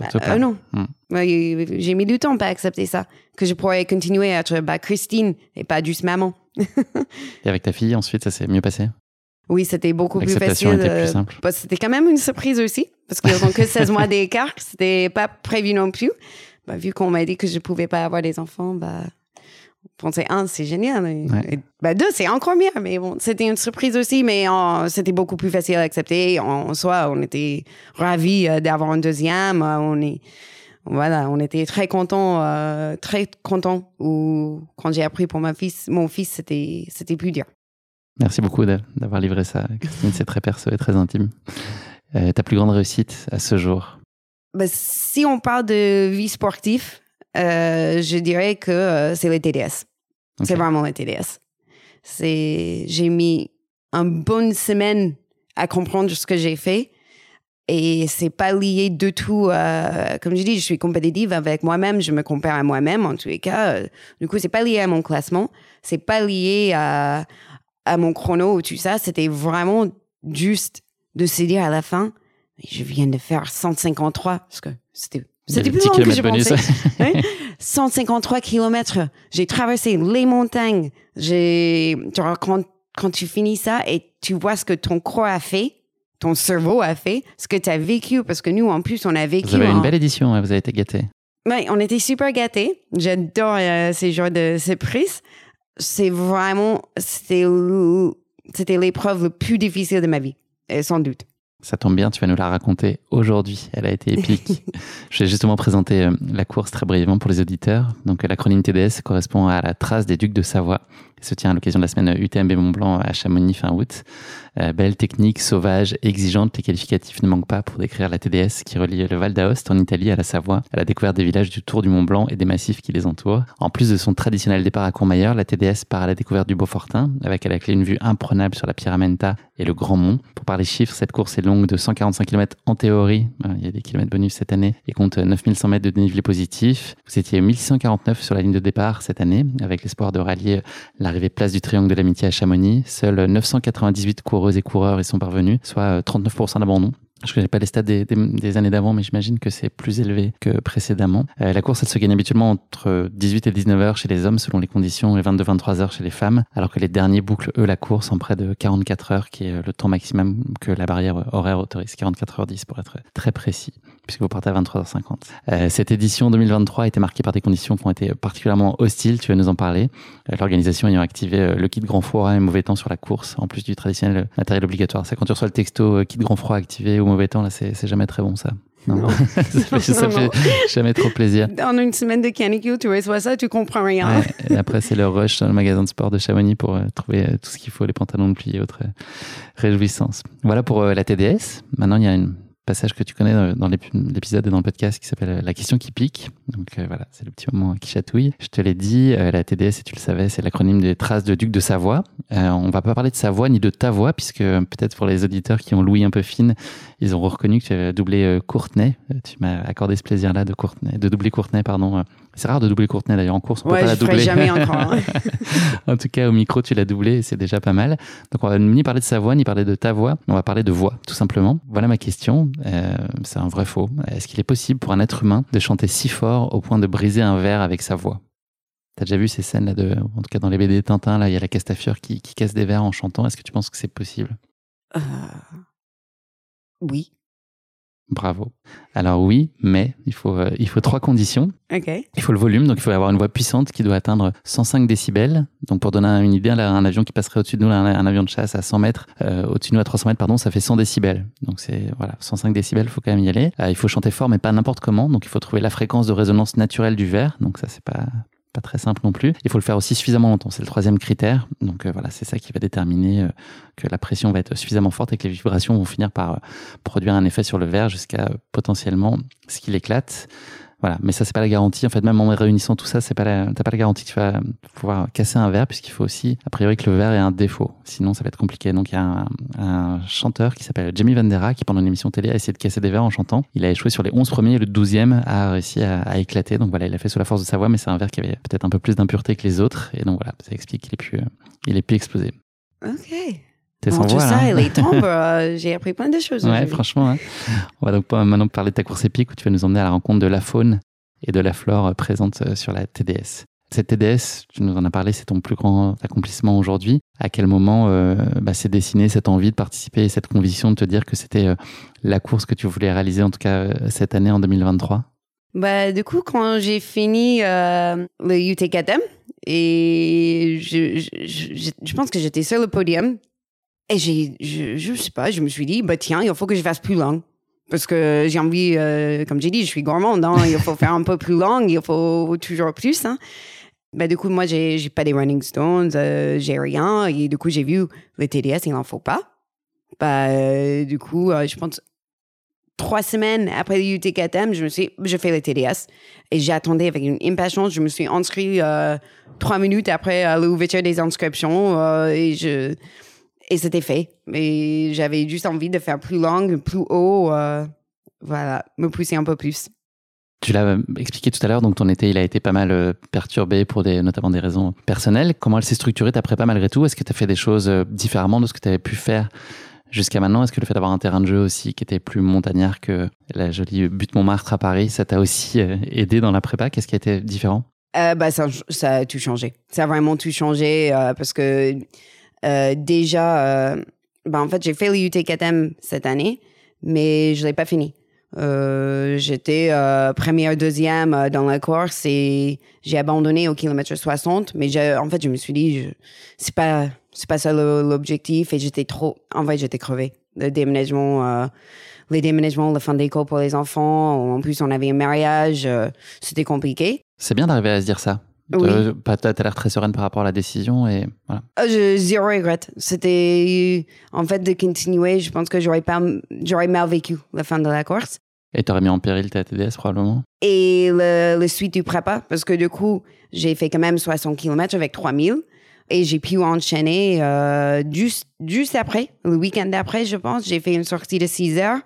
Euh, non. Hmm. J'ai mis du temps à accepter ça. Que je pourrais continuer à être bah, Christine et pas juste maman. et avec ta fille, ensuite, ça s'est mieux passé? Oui, c'était beaucoup plus facile. Était plus simple. Bah, c'était quand même une surprise aussi. Parce qu'ils n'ont que 16 mois d'écart. C'était pas prévu non plus. Bah, vu qu'on m'a dit que je pouvais pas avoir des enfants, bah, pensais, un, c'est génial. bah, deux, c'est encore mieux. Mais bon, c'était une surprise aussi, mais c'était beaucoup plus facile à accepter. En, soi, on était ravis euh, d'avoir un deuxième. Euh, on est, voilà, on était très contents, euh, très contents. Ou quand j'ai appris pour ma fils, mon fils, c'était, c'était plus dur. Merci beaucoup d'avoir livré ça, Christine. C'est très perso et très intime. ta plus grande réussite à ce jour? Bah, Si on parle de vie sportive, euh, je dirais que euh, c'est le TDS. C'est vraiment le TDS. J'ai mis une bonne semaine à comprendre ce que j'ai fait. Et c'est pas lié du tout, euh, comme je dis, je suis compétitive avec moi-même, je me compare à moi-même en tous les cas. Du coup, c'est pas lié à mon classement, c'est pas lié à, à mon chrono ou tout ça. C'était vraiment juste de se dire à la fin, je viens de faire 153 parce que c'était c'était plus long que je pensais. 153 kilomètres. J'ai traversé les montagnes. J'ai, quand, quand tu finis ça et tu vois ce que ton corps a fait, ton cerveau a fait, ce que tu as vécu, parce que nous, en plus, on a vécu. Vous avez une belle édition, hein, vous avez été gâtés. Oui, on était super gâtés. J'adore euh, ces genres de surprises. C'est vraiment, c'était, c'était l'épreuve la plus difficile de ma vie, sans doute. Ça tombe bien, tu vas nous la raconter aujourd'hui. Elle a été épique. Je vais justement présenter euh, la course très brièvement pour les auditeurs. Donc, l'acronyme TDS correspond à la trace des ducs de Savoie se tient à l'occasion de la semaine UTMB Mont Blanc à Chamonix fin août. Euh, belle technique, sauvage, exigeante, les qualificatifs ne manquent pas pour décrire la TDS qui relie le Val d'Aoste en Italie à la Savoie, à la découverte des villages du Tour du Mont Blanc et des massifs qui les entourent. En plus de son traditionnel départ à Courmayeur, la TDS part à la découverte du Beaufortin, avec à la clé une vue imprenable sur la Pyramenta et le Grand Mont. Pour parler chiffres, cette course est longue de 145 km en théorie, il y a des kilomètres bonus cette année, et compte 9100 mètres de dénivelé positif. Vous étiez 1649 sur la ligne de départ cette année, avec l'espoir de rallier l'arrivée place du Triangle de l'Amitié à Chamonix. Seuls 998 coureuses et coureurs y sont parvenus, soit 39% euh, d'abandon. Je ne connais pas les stats des, années d'avant, mais j'imagine que c'est plus élevé que précédemment. Euh, la course, elle se gagne habituellement entre 18 et 19 heures chez les hommes selon les conditions et 22-23 heures chez les femmes, alors que les derniers bouclent, eux, la course en près de 44 heures, qui est le temps maximum que la barrière horaire autorise, 44 heures 10 pour être très précis puisque vous partez à 23h50. Euh, cette édition 2023 a été marquée par des conditions qui ont été particulièrement hostiles, tu vas nous en parler. Euh, l'organisation ayant activé euh, le kit grand froid et mauvais temps sur la course, en plus du traditionnel matériel obligatoire. C'est quand tu reçois le texto kit grand froid activé ou mauvais temps, là, c'est jamais très bon ça. Non. ça fait, ça fait jamais trop plaisir. En une semaine de canicule, tu reçois ça, tu comprends rien. et après, c'est le rush dans le magasin de sport de Chamonix pour trouver tout ce qu'il faut, les pantalons de pluie et autres réjouissances. Voilà pour la TDS. Maintenant, il y a une passage que tu connais dans l'épisode et dans le podcast qui s'appelle La question qui pique. Donc euh, voilà, c'est le petit moment qui chatouille. Je te l'ai dit, euh, la TDS, si tu le savais, c'est l'acronyme des traces de Duc de Savoie. Euh, on va pas parler de Savoie ni de ta voix, puisque peut-être pour les auditeurs qui ont l'ouïe un peu fine, ils ont reconnu que tu avais doublé Courtenay. Tu m'as accordé ce plaisir-là de, de doubler Courtenay, pardon. C'est rare de doubler Courtenay d'ailleurs en course, on ouais, peut pas je la doubler. jamais encore. Hein. en tout cas, au micro, tu l'as doublé et c'est déjà pas mal. Donc on va ni parler de sa voix, ni parler de ta voix, on va parler de voix, tout simplement. Voilà ma question. c'est un vrai faux. Est-ce qu'il est possible pour un être humain de chanter si fort au point de briser un verre avec sa voix? T'as déjà vu ces scènes là de, en tout cas dans les BD Tintin, là il y a la Castafiore qui, qui casse des verres en chantant. Est-ce que tu penses que c'est possible? Euh... Oui. Bravo. Alors oui, mais il faut, euh, il faut trois conditions. Il faut le volume, donc il faut avoir une voix puissante qui doit atteindre 105 décibels. Donc pour donner une idée, un avion qui passerait au-dessus de nous, un, avion de chasse à 100 mètres, euh, au-dessus de nous à 300 mètres, pardon, ça fait 100 décibels. Donc c'est voilà, 105 décibels, il faut quand même y aller. Euh, il faut chanter fort, mais pas n'importe comment. Donc il faut trouver la fréquence de résonance naturelle du verre. Donc ça c'est pas pas très simple non plus. Il faut le faire aussi suffisamment longtemps, c'est le troisième critère. Donc euh, voilà, c'est ça qui va déterminer euh, que la pression va être suffisamment forte et que les vibrations vont finir par euh, produire un effet sur le verre jusqu'à potentiellement ce qui l'éclate. Voilà, mais ça c'est pas la garantie. En fait, même en réunissant tout ça, c'est pas la, t'as pas la garantie que tu vas pouvoir casser un verre, puisqu'il faut aussi, a priori, que le verre ait un défaut. Sinon, ça va être compliqué. Donc, il y a un, un chanteur qui s'appelle Jamie Vandera qui, pendant une émission télé, a essayé de casser des verres en chantant. Il a échoué sur les 11 premiers et le 12e a réussi à, à éclater. Donc voilà, il a fait sous la force de sa voix, mais c'est un verre qui avait peut-être un peu plus d'impureté que les autres. Et donc voilà, ça explique qu'il est plus, il est plus explosé. Ok. T'es sans tout voix, ça, là. et les tombes, euh, j'ai appris plein de choses. Ouais, franchement. hein. On va donc maintenant parler de ta course épique où tu vas nous emmener à la rencontre de la faune et de la flore euh, présente euh, sur la TDS. Cette TDS, tu nous en as parlé, c'est ton plus grand accomplissement aujourd'hui. À quel moment euh, bah, s'est dessinée cette envie de participer et cette conviction de te dire que c'était euh, la course que tu voulais réaliser, en tout cas cette année en 2023 Bah, du coup, quand j'ai fini euh, le UTKM, et je, je, je, je pense que j'étais sur le podium, et j'ai, je, je sais pas, je me suis dit, bah tiens, il faut que je fasse plus long. Parce que j'ai envie, euh, comme j'ai dit, je suis gourmande, hein, il faut faire un peu plus long, il faut toujours plus. Hein. Bah, du coup, moi, j'ai, j'ai pas des Running Stones, euh, j'ai rien, et du coup, j'ai vu le TDS, il en faut pas. Bah, euh, du coup, euh, je pense, trois semaines après le UTKM, je me suis, je fais le TDS et j'attendais avec une impatience. Je me suis inscrit trois minutes après l'ouverture des inscriptions et je et c'était fait. Mais j'avais juste envie de faire plus long, plus haut, euh, voilà, me pousser un peu plus. Tu l'as euh, expliqué tout à l'heure, donc ton été, il a été pas mal euh, perturbé pour des, notamment des raisons personnelles. Comment elle s'est structurée ta prépa malgré tout? Est-ce que tu as fait des choses différemment de ce que tu avais pu faire jusqu'à maintenant? Est-ce que le fait d'avoir un terrain de jeu aussi qui était plus montagnard que la jolie butte Montmartre à Paris, ça t'a aussi aidé dans la prépa? Qu'est-ce qui a été différent? Euh, bah, ça, ça a tout changé. Ça a vraiment tout changé euh, parce que euh, déjà, euh, bah, en fait, j'ai fait le UTKM cette année, mais je l'ai pas fini. Euh, J'étais euh, première, deuxième dans la course et j'ai abandonné au kilomètre 60. Mais en fait, je me suis dit, c'est pas, c'est pas ça l'objectif et j'étais trop. En fait, j'étais crevée. Le déménagement, les déménagements, le fin d'école pour les enfants. En plus, on avait un mariage. C'était compliqué. C'est bien d'arriver à se dire ça. Oui. Euh, pas- T'as t'as l'air très sereine par rapport à la décision et voilà. Euh, Je, zéro regret. C'était, en fait, de continuer. Je pense que j'aurais pas, j'aurais mal vécu la fin de la course. Et t'aurais mis en péril ta TDS probablement Et le, le suite du prépa, parce que du coup, j'ai fait quand même 60 km avec 3000. Et j'ai pu enchaîner euh, juste, juste après, le week-end d'après, je pense. J'ai fait une sortie de 6 heures.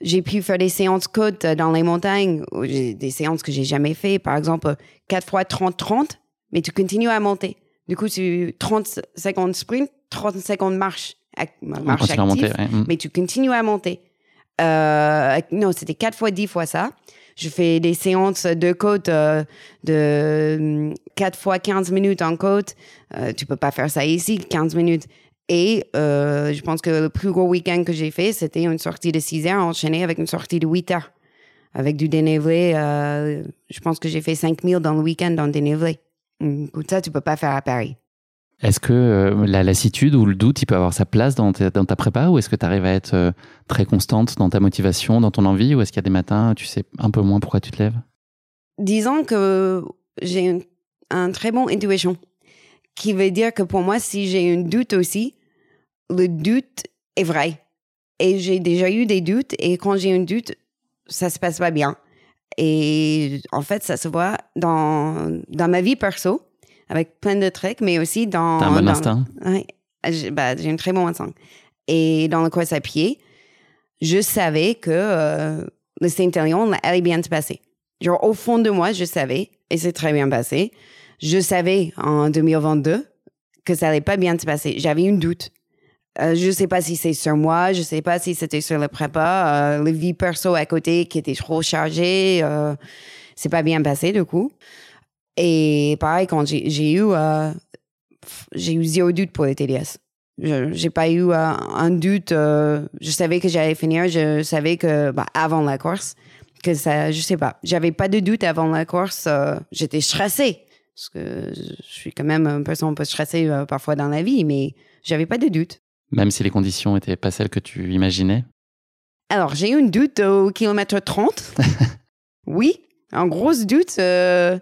J'ai pu faire des séances côtes dans les montagnes, des séances que j'ai jamais fait. Par exemple, 4 fois 30-30, mais tu continues à monter. Du coup, tu 30 secondes sprint, 30 secondes marche, marche active monter. ouais. Mm. mais tu continues à monter. Euh, non, c'était quatre fois dix fois ça. Je fais des séances de côte euh, de hum, 4 fois 15 minutes en côte. Euh, tu peux pas faire ça ici, 15 minutes. Et euh, je pense que le plus gros week-end que j'ai fait, c'était une sortie de 6 heures enchaînée avec une sortie de 8 heures. Avec du dénivelé, euh, je pense que j'ai fait 5000 dans le week-end en dénivelé. Hum, Ça, tu peux pas faire à Paris. Est-ce que euh, la lassitude ou le doute, il peut avoir sa place dans, ta- dans ta prépa ou est-ce que tu arrives à être très constante dans ta motivation, dans ton envie ou est-ce qu'il y a des matins, tu sais un peu moins pourquoi tu te lèves? Disons que j'ai un très bon intuition, qui veut dire que pour moi, si j'ai un doute aussi, le doute est vrai. Et j'ai déjà eu des doutes, et quand j'ai un doute, ça se passe pas bien. Et en fait, ça se voit dans, dans ma vie perso, avec plein de trucs, mais aussi dans... T'as un bon dans- instinct? Oui, j'ai bah, un très bon instinct. Et dans le course à pied, je savais que euh, le Saint-Élion allait bien se passer. Genre, au fond de moi, je savais, et c'est très bien passé. Je savais en 2022 que ça allait pas bien se passer. J'avais une doute. Euh, je sais pas si c'est sur moi, je sais pas si c'était sur le prépa, euh, le vie perso à côté qui était trop chargé, euh, c'est pas bien passé du coup. Et pareil, quand j'ai eu, euh, j'ai eu zéro doute pour le TDS. J'ai pas eu euh, un doute. euh, je savais que j'allais finir. Je savais que bah, avant la course, que ça, je sais pas. J'avais pas de doute avant la course. J'étais stressée parce que je suis quand même une personne un peu stressée euh, parfois dans la vie, mais j'avais pas de doute. Même si les conditions étaient pas celles que tu imaginais? Alors j'ai eu une doute au kilomètre 30. oui, un gros doute euh,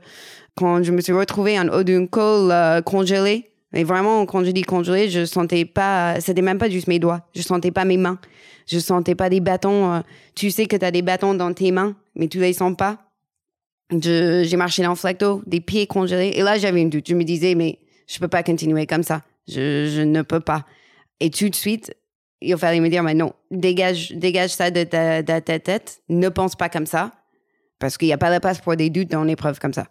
quand je me suis retrouvée en haut d'une col euh, congelée. Et vraiment, quand je dis congelée, je sentais pas, c'était même pas juste mes doigts. Je sentais pas mes mains. Je sentais pas des bâtons. euh, tu sais que tu as des bâtons dans tes mains, mais tu les sens pas. J'ai marché dans d'eau, des pieds congelés. Et là, j'avais une doute. Je me disais, mais je peux pas continuer comme ça. Je, je ne peux pas. Et tout de suite, il fallait me dire, mais non, dégage, dégage ça de ta, de ta tête. Ne pense pas comme ça. Parce qu'il n'y a pas la place pour des doutes dans une épreuve comme ça.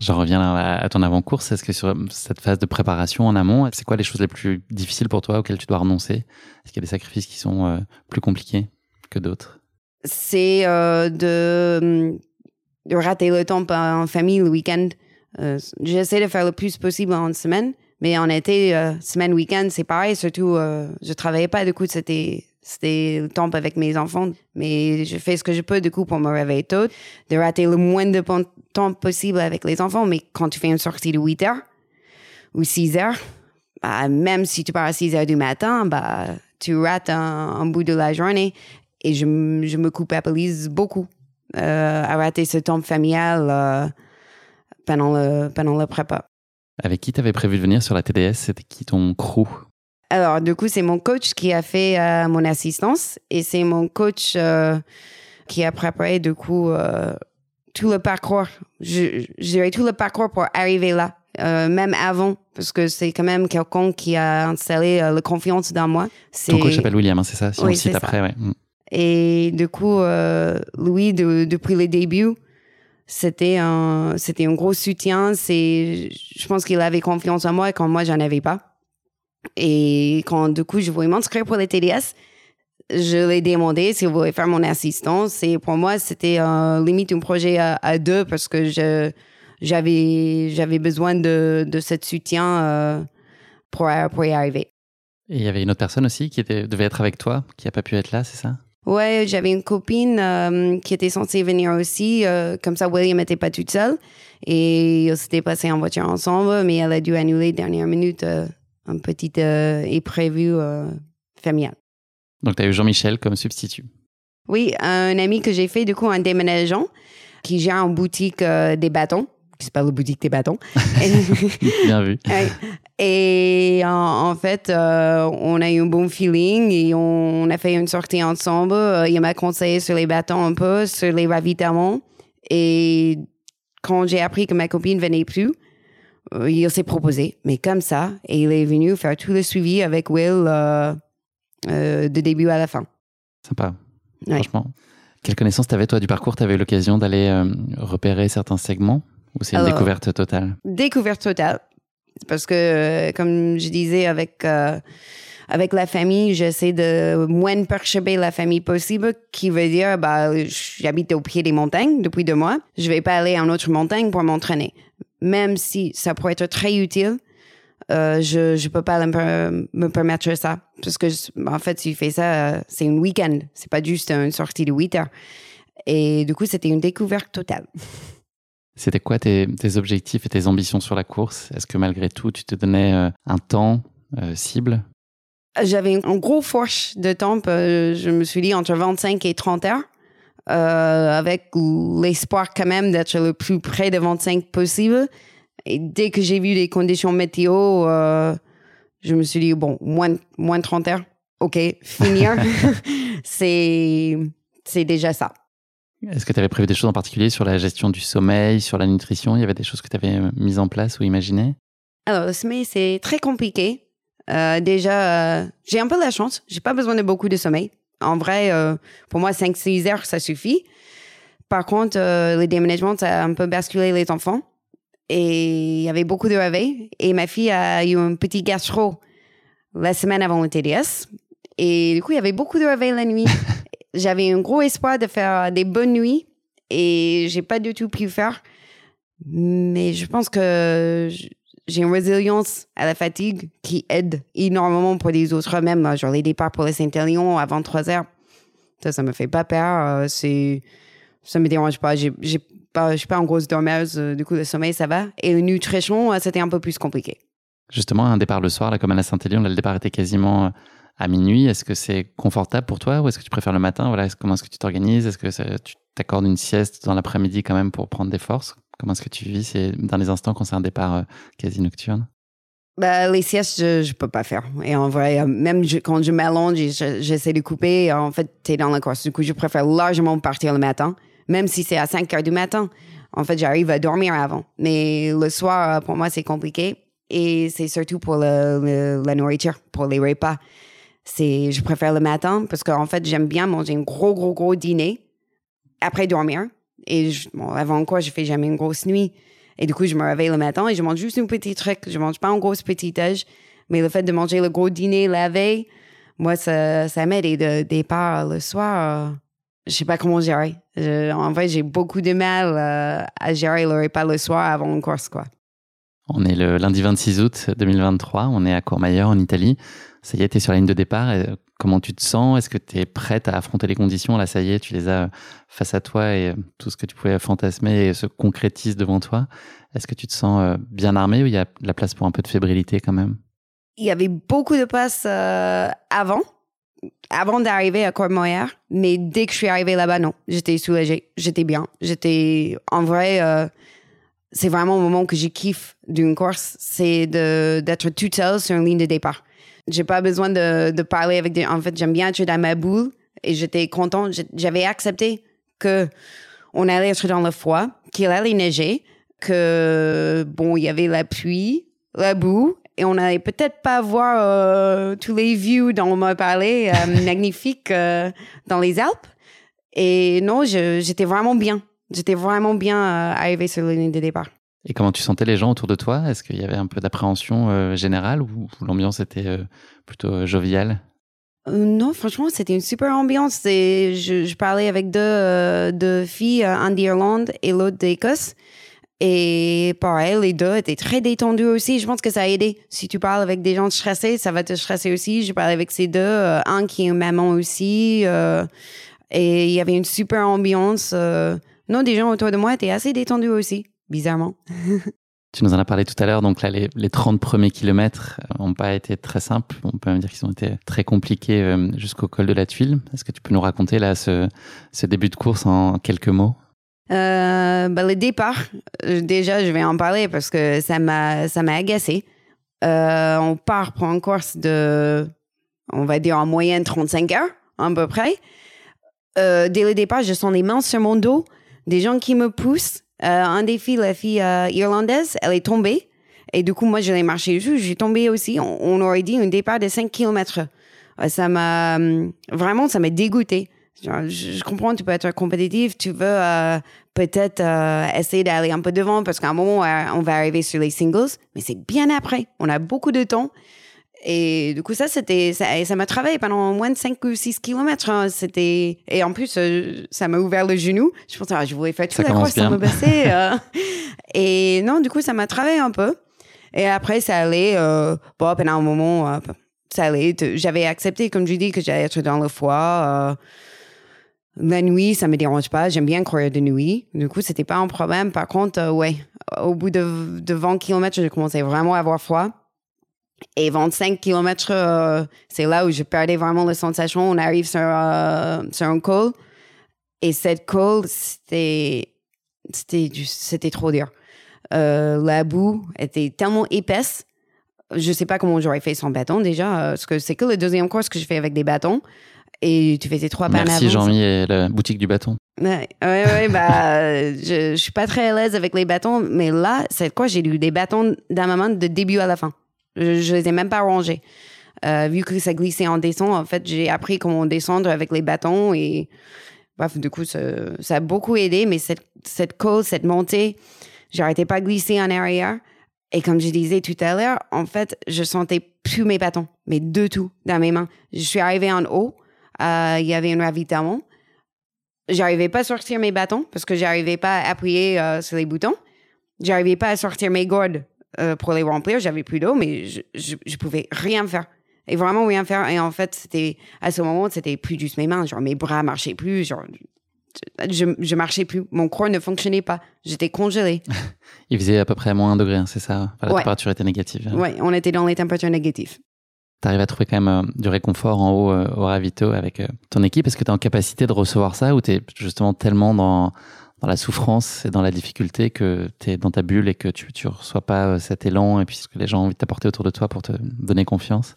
J'en reviens à, ton avant-course. Est-ce que sur cette phase de préparation en amont, c'est quoi les choses les plus difficiles pour toi auxquelles tu dois renoncer? Est-ce qu'il y a des sacrifices qui sont euh, plus compliqués que d'autres? C'est euh, de, de rater le temps en famille le week-end. Euh, J'essaie de faire le plus possible en semaine, mais en été, euh, semaine, week-end, c'est pareil. Surtout, euh, je travaillais pas, du coup, c'était le temps avec mes enfants. Mais je fais ce que je peux, du coup, pour me réveiller tôt, de rater le moins de temps possible avec les enfants. Mais quand tu fais une sortie de 8 heures ou 6 heures, bah, même si tu pars à 6 heures du matin, bah, tu rates un, bout de la journée. Et je, je me culpabilise beaucoup rater ce temps familial euh, pendant, le, pendant le prépa. Avec qui t'avais prévu de venir sur la TDS C'était qui ton crew? Alors, du coup, c'est mon coach qui a fait euh, mon assistance et c'est mon coach euh, qui a préparé, du coup, euh, tout le parcours. Je, je dirais tout le parcours pour arriver là, même avant, parce que c'est quand même quelqu'un qui a installé la confiance dans moi. Ton coach s'appelle William, hein, c'est ça? Si on le cite après, ouais. Et du coup, euh, Louis, de- depuis le début, c'était un, c'était un gros soutien. C'est, je pense qu'il avait confiance en moi quand moi, j'en avais pas. Et quand, du coup, je voulais m'inscrire pour le TDS, je l'ai demandé s'il voulait faire mon assistance. Et pour moi, c'était euh, limite un projet à, deux parce que j'avais, j'avais besoin de, de ce soutien euh, pour, pour y arriver. Et il y avait une autre personne aussi qui était, devait être avec toi, qui a pas pu être là, c'est ça? Ouais, j'avais une copine euh, qui était censée venir aussi. euh, comme ça, William n'était pas toute seule. Et ils s'étaient passés en voiture ensemble, mais elle a dû annuler dernière minute euh, un petit imprévu familial. Donc tu as eu Jean-Michel comme substitut. Oui, un ami que j'ai fait, du coup, un déménageant qui gère une boutique des bâtons, qui s'appelle la boutique des bâtons. Bien vu. Et en, en fait, euh, on a eu un bon feeling et on, a fait une sortie ensemble. Euh, il m'a conseillé sur les bâtons un peu, sur les ravitaillements. Et quand j'ai appris que ma copine venait plus, euh, il s'est proposé, mais comme ça. Et il est venu faire tout le suivi avec Will euh, de début à la fin. Sympa. Ouais. Franchement. Quelle connaissance t'avais toi du parcours? T'avais eu l'occasion d'aller repérer certains segments? Ou c'est une Alors, découverte totale? découverte totale. Parce que, euh, comme je disais, avec, euh, avec la famille, j'essaie de moins perturber la famille possible, qui veut dire, bah, j'habite au pied des montagnes depuis deux mois. Je vais pas aller en autre montagne pour m'entraîner. Même si ça pourrait être très utile, euh, je je peux pas me, me permettre ça. Parce que, en fait, si tu fais ça, c'est un week-end. C'est pas juste une sortie de 8 heures. Et du coup, c'était une découverte totale. C'était quoi tes, tes objectifs et tes ambitions sur la course? Est-ce que malgré tout, tu te donnais euh, un temps euh, cible? J'avais un gros fourche de temps. euh, je me suis dit entre 25 et 30 heures, euh, avec l'espoir quand même d'être le plus près de 25 possible. Et dès que j'ai vu les conditions météo, euh, je me suis dit, bon, moins, moins de 30 heures, OK, finir, c'est déjà ça. Est-ce que tu avais prévu des choses en particulier sur la gestion du sommeil, sur la nutrition? Il y avait des choses que tu avais euh, mises en place ou imaginées? Alors, le sommeil, c'est très compliqué. Euh, déjà, euh, j'ai un peu de la chance. J'ai pas besoin de beaucoup de sommeil. En vrai, euh, pour moi, 5-6 heures, ça suffit. Par contre, le déménagement, ça a un peu basculé les enfants. Et il y avait beaucoup de réveils. Et ma fille a eu un petit gastro la semaine avant le TDS. Et du coup, il y avait beaucoup de réveils la nuit. J'avais un gros espoir de faire des bonnes nuits. Et j'ai pas du tout pu faire. Mais je pense que j'ai une résilience à la fatigue qui aide énormément pour les autres, même genre les départs pour les Saint-Élion à 23 heures. Ça, ça me fait pas peur. euh, c'est, ça me dérange pas. J'ai, j'ai pas, je suis pas en grosse dormeuse. euh, du coup, le sommeil, ça va. Et le nutrition, euh, c'était un peu plus compliqué. Justement, un départ le soir, là, comme à la Saint-Élion, le départ était quasiment euh, à minuit. Est-ce que c'est confortable pour toi ou est-ce que tu préfères le matin? Voilà, Comment est-ce que tu t'organises? Est-ce que tu t'accordes une sieste dans l'après-midi quand même pour prendre des forces? Comment est-ce que tu vis C'est dans les instants quand c'est un départ euh, quasi nocturne? Bah, les siestes, je, je peux pas faire. Et en vrai, euh, même quand je m'allonge je- j'essaie de couper, euh, en fait, t'es dans la course. Du coup, je préfère largement partir le matin, même si c'est à 5 heures du matin. En fait, j'arrive à dormir avant. Mais le soir, pour moi, c'est compliqué. Et c'est surtout pour la nourriture, pour les repas. C'est, je préfère le matin parce qu'en fait, j'aime bien manger un gros, gros, gros dîner après dormir. Et avant quoi, je fais jamais une grosse nuit. Et du coup, je me réveille le matin et je mange juste un petit truc. Je mange pas un gros petit âge. Mais le fait de manger le gros dîner la veille, moi, ça, ça m'aide. Et de départ le soir, je sais pas comment gérer. en fait, j'ai beaucoup de mal euh, à gérer le repas le soir avant une course, quoi. On est le lundi 26 août 2023, on est à Courmayeur en Italie. Ça y est, tu es sur la ligne de départ. Comment tu te sens? Est-ce que tu es prête à affronter les conditions? Là, ça y est, tu les as face à toi et tout ce que tu pouvais fantasmer se concrétise devant toi. Est-ce que tu te sens euh, bien armé ou il y a de la place pour un peu de fébrilité quand même? Il y avait beaucoup de euh, avant, avant d'arriver à Courmayeur, mais dès que je suis arrivée là-bas, non, j'étais soulagée, j'étais bien, j'étais en vrai. Euh, c'est vraiment le moment que je kiffe d'une course, c'est d'être toute seule sur une ligne de départ. J'ai pas besoin de, de, parler avec des. En fait, j'aime bien être dans ma boule et j'étais contente. J'avais accepté que on allait être dans le froid, qu'il allait neiger, que bon, il y avait la pluie, la boue, et on allait peut-être pas voir euh, tous les views dont on m'a parlé, euh, magnifiques euh, dans les Alpes. Et non, j'étais vraiment bien. J'étais vraiment bien euh, arrivée sur la ligne de départ. Et comment tu sentais les gens autour de toi? Est-ce qu'il y avait un peu d'appréhension euh, générale ou, l'ambiance était euh, plutôt joviale? Non, franchement, c'était une super ambiance. Je, parlais avec deux, filles, un d'Irlande et l'autre d'Écosse. Et pareil, les deux étaient très détendus aussi. Je pense que ça a aidé. Si tu parles avec des gens stressés, ça va te stresser aussi. Je parlais avec ces deux, un qui est maman aussi. et il y avait une super ambiance. Non, des gens autour de moi étaient assez détendus aussi, bizarrement. Tu nous en as parlé tout à l'heure, donc là, les, les 30 premiers kilomètres n'ont pas été très simples. On peut même dire qu'ils ont été très compliqués euh, jusqu'au col de la tuile. Est-ce que tu peux nous raconter là ce, ce début de course en quelques mots? Euh, bah, Le départ, euh, déjà, je vais en parler parce que ça m'a, ça m'a agacé. Euh, on part pour une course de, on va dire en moyenne 35 heures, à peu près. Euh, dès le départ, je sens des mains sur mon dos des gens qui me poussent. Euh, un des filles, la fille euh, irlandaise, elle est tombée. Et du coup, moi, je l'ai marché dessus. J'ai tombé aussi. On, aurait dit un départ de 5 km. Euh, ça m'a... vraiment, ça m'a dégoûté. je, comprends, tu peux être compétitif. Tu veux peut-être essayer d'aller un peu devant parce qu'à un moment, on va arriver sur les singles. Mais c'est bien après. On a beaucoup de temps. Et du coup, ça, c'était, ça, m'a travaillé pendant moins de 5 ou 6 kilomètres. Hein. C'était, et en plus, euh, ça m'a ouvert le genou. Je pensais, ah, je voulais faire toute la croix sans me baisser. Euh. et non, du coup, ça m'a travaillé un peu. Et après, ça allait, euh, bon, pendant un moment, euh, ça allait. J'avais accepté, comme je dis, que j'allais être dans le foie. la nuit, ça me dérange pas. J'aime bien courir de nuit. Du coup, c'était pas un problème. Par contre, ouais, au bout de, de 20 kilomètres, j'ai commencé vraiment à avoir froid. Et 25 km, euh, c'est là où je perdais vraiment la sensation. On arrive sur, euh, sur un col. Et cette col, c'était, c'était, c'était trop dur. Euh, la boue était tellement épaisse. Je sais pas comment j'aurais fait sans bâton déjà, parce que c'est que le deuxième course que je fais avec des bâtons. Et tu faisais trois pas Merci Jean-Mi et la boutique du bâton. Ouais, ouais, bah, je, je suis pas très à l'aise avec les bâtons, mais là, c'est quoi? J'ai eu des bâtons dans ma main de début à la fin. Je, les ai même pas rangés. Euh, vu que ça glissait en descente, en fait, j'ai appris comment descendre avec les bâtons et bref, du coup, ça, a beaucoup aidé. Mais cette, cette côte, cette montée, j'arrêtais pas de glisser en arrière. Et comme je disais tout à l'heure, en fait, je sentais plus mes bâtons, mais de tout dans mes mains. Je suis arrivée en haut, euh, il y avait un ravitaillement. J'arrivais pas à sortir mes bâtons parce que j'arrivais pas à appuyer euh, sur les boutons. J'arrivais pas à sortir mes gourdes euh, pour les remplir. J'avais plus d'eau, mais je, je, pouvais rien faire. Et vraiment rien faire. Et en fait, c'était, à ce moment, c'était plus juste mes mains. Genre, mes bras marchaient plus. Genre, je, je marchais plus. Mon corps ne fonctionnait pas. J'étais congelée. Il faisait à peu près à moins 1 degré, hein, c'est ça? la température était négative. Oui, on était dans les températures négatives. Tu arrives à trouver quand même euh, du réconfort en haut euh, au ravito avec ton équipe. Est-ce que tu es en capacité de recevoir ça ou tu es justement tellement dans, dans la souffrance et dans la difficulté que tu es dans ta bulle et que tu ne reçois pas euh, cet élan et puis ce que les gens ont envie de t'apporter autour de toi pour te donner confiance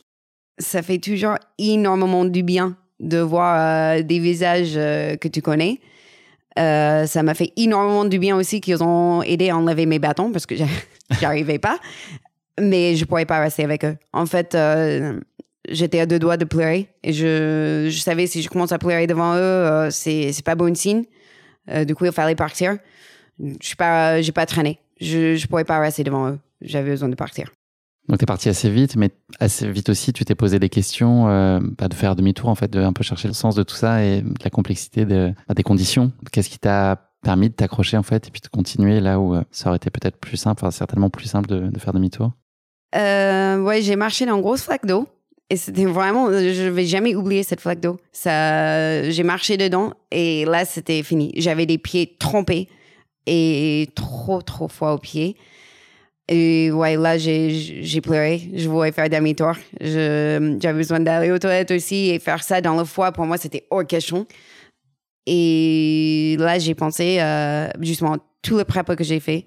Ça fait toujours énormément du bien de voir euh, des visages euh, que tu connais. Ça m'a fait énormément du bien aussi qu'ils ont aidé à enlever mes bâtons parce que j'arrivais pas. Mais je pourrais pas rester avec eux. En fait, j'étais à deux doigts de pleurer et je, je savais si je commence à pleurer devant eux, c'est pas bon signe. Euh, du coup, il fallait partir. Je suis pas, j'ai pas traîné. Je je pourrais pas rester devant eux. J'avais besoin de partir. Donc tu es parti assez vite, mais assez vite aussi, tu t'es posé des questions, euh, bah, de faire demi-tour en fait, de un peu chercher le sens de tout ça et de la complexité de, bah, des conditions. Qu'est-ce qui t'a permis de t'accrocher en fait et puis de continuer là où euh, ça aurait été peut-être plus simple, enfin certainement plus simple de, de faire demi-tour? Euh, Ouais, j'ai marché dans une grosse flaque d'eau et c'était vraiment, je vais jamais oublier cette flaque d'eau. Ça, j'ai marché dedans et là c'était fini. J'avais des pieds trempés et trop trop froid aux pieds. Et ouais, là, j'ai pleuré. Je voulais faire demi-tour. J'avais besoin d'aller aux toilettes aussi et faire ça dans le foie, pour moi, c'était hors question. Et là, j'ai pensé, euh, justement, tout le prep que j'ai fait.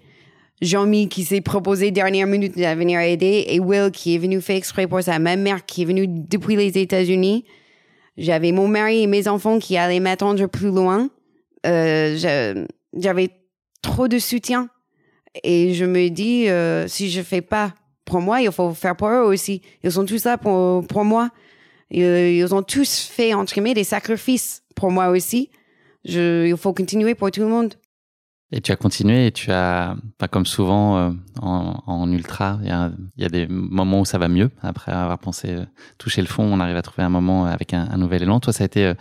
Jean-Mi qui s'est proposé dernière minute de venir aider et Will qui est venu faire exprès pour ça. Ma mère qui est venue depuis les États-Unis. J'avais mon mari et mes enfants qui allaient m'attendre plus loin. Euh, J'avais trop de soutien et je me dis, euh, si je fais pas pour moi, il faut faire pour eux aussi. Ils sont tous là pour, pour moi. Ils, ont tous fait, entre guillemets, des sacrifices pour moi aussi. Il faut continuer pour tout le monde. Et tu as continué et tu as, pas comme souvent euh, en, en, ultra, il y, a, il y, a, des moments où ça va mieux. Après avoir pensé euh, toucher le fond, on arrive à trouver un moment avec un, un nouvel élan. Toi, ça a été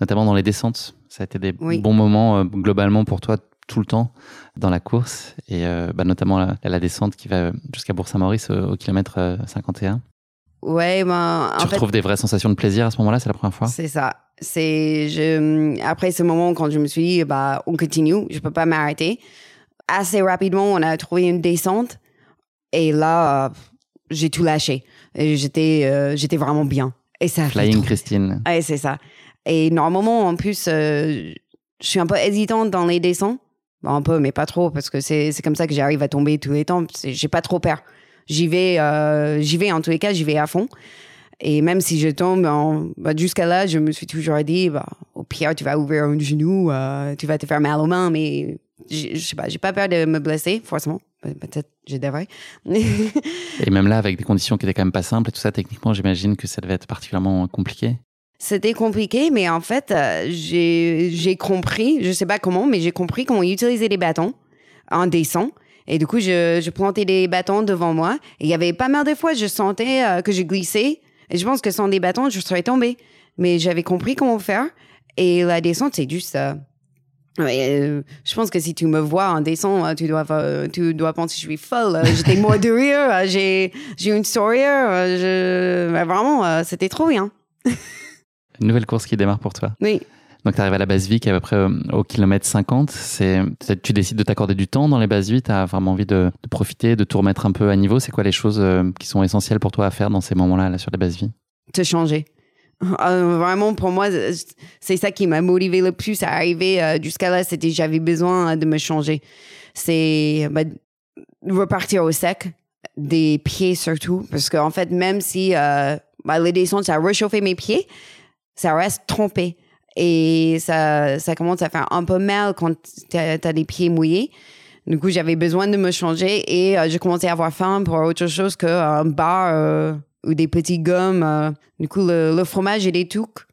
notamment dans les descentes. Ça a été des bons moments globalement pour toi tout le temps dans la course et euh, bah, notamment la, la, descente qui va jusqu'à Bourg-Saint-Maurice au, au, kilomètre 51. Euh, ouais, ben, tu retrouves des vraies sensations de plaisir à ce moment-là, c'est la première fois? C'est ça. C'est je, après ce moment quand je me suis dit bah on continue, je peux pas m'arrêter. Assez rapidement, on a trouvé une descente et là j'ai tout lâché. J'étais euh, j'étais vraiment bien. Et ça Flying Christine. Ouais, c'est ça. Et normalement en plus euh, je suis un peu hésitante dans les descentes un peu, mais pas trop, parce que c'est comme ça que j'arrive à tomber tous les temps. J'ai pas trop peur. J'y vais, euh, j'y vais en tous les cas, j'y vais à fond. Et même si je tombe, bah, jusqu'à là, je me suis toujours dit, bah, au pire, tu vas ouvrir un genou, euh, tu vas te faire mal aux mains, mais je sais pas, j'ai pas peur de me blesser, forcément. Peut-être, je devrais. et même là, avec des conditions qui étaient quand même pas simples et tout ça, techniquement, j'imagine que ça devait être particulièrement compliqué. C'était compliqué, mais en fait, euh, j'ai compris, je sais pas comment, mais j'ai compris comment utiliser les bâtons en descend. Et du coup, je, je, plantais des bâtons devant moi. Et il y avait pas mal de fois, je sentais euh, que je glissais. Et je pense que sans des bâtons, je serais tombée. Mais j'avais compris comment faire. Et la descente, c'est juste... Euh, je pense que si tu me vois en descente, tu dois, tu dois penser que je suis folle. J'étais mort de rire. J'ai une sourire. Je, vraiment, c'était trop bien. Une nouvelle course qui démarre pour toi. Oui. Donc, tu arrives à la base est à peu près euh, au, kilomètre 50. C'est, tu décides de t'accorder du temps dans les bases vie. Tu as vraiment envie de, profiter, de tout remettre un peu à niveau. C'est quoi les choses euh, qui sont essentielles pour toi à faire dans ces moments-là, là, sur les bases vie Te changer. Euh, vraiment, pour moi, c'est ça qui m'a motivé le plus à arriver jusqu'à là. C'était j'avais besoin de me changer. C'est bah, repartir au sec, des pieds surtout. Parce qu'en fait, même si bah, les descentes, ça a réchauffé mes pieds, ça reste trompé. Et ça, ça commence à faire un peu mal quand tu as, les pieds mouillés. Du coup, j'avais besoin de me changer et euh, j'ai commencé à avoir faim pour autre chose qu'un bar euh, ou des petits gommes. Euh. Du coup, le, fromage et les touques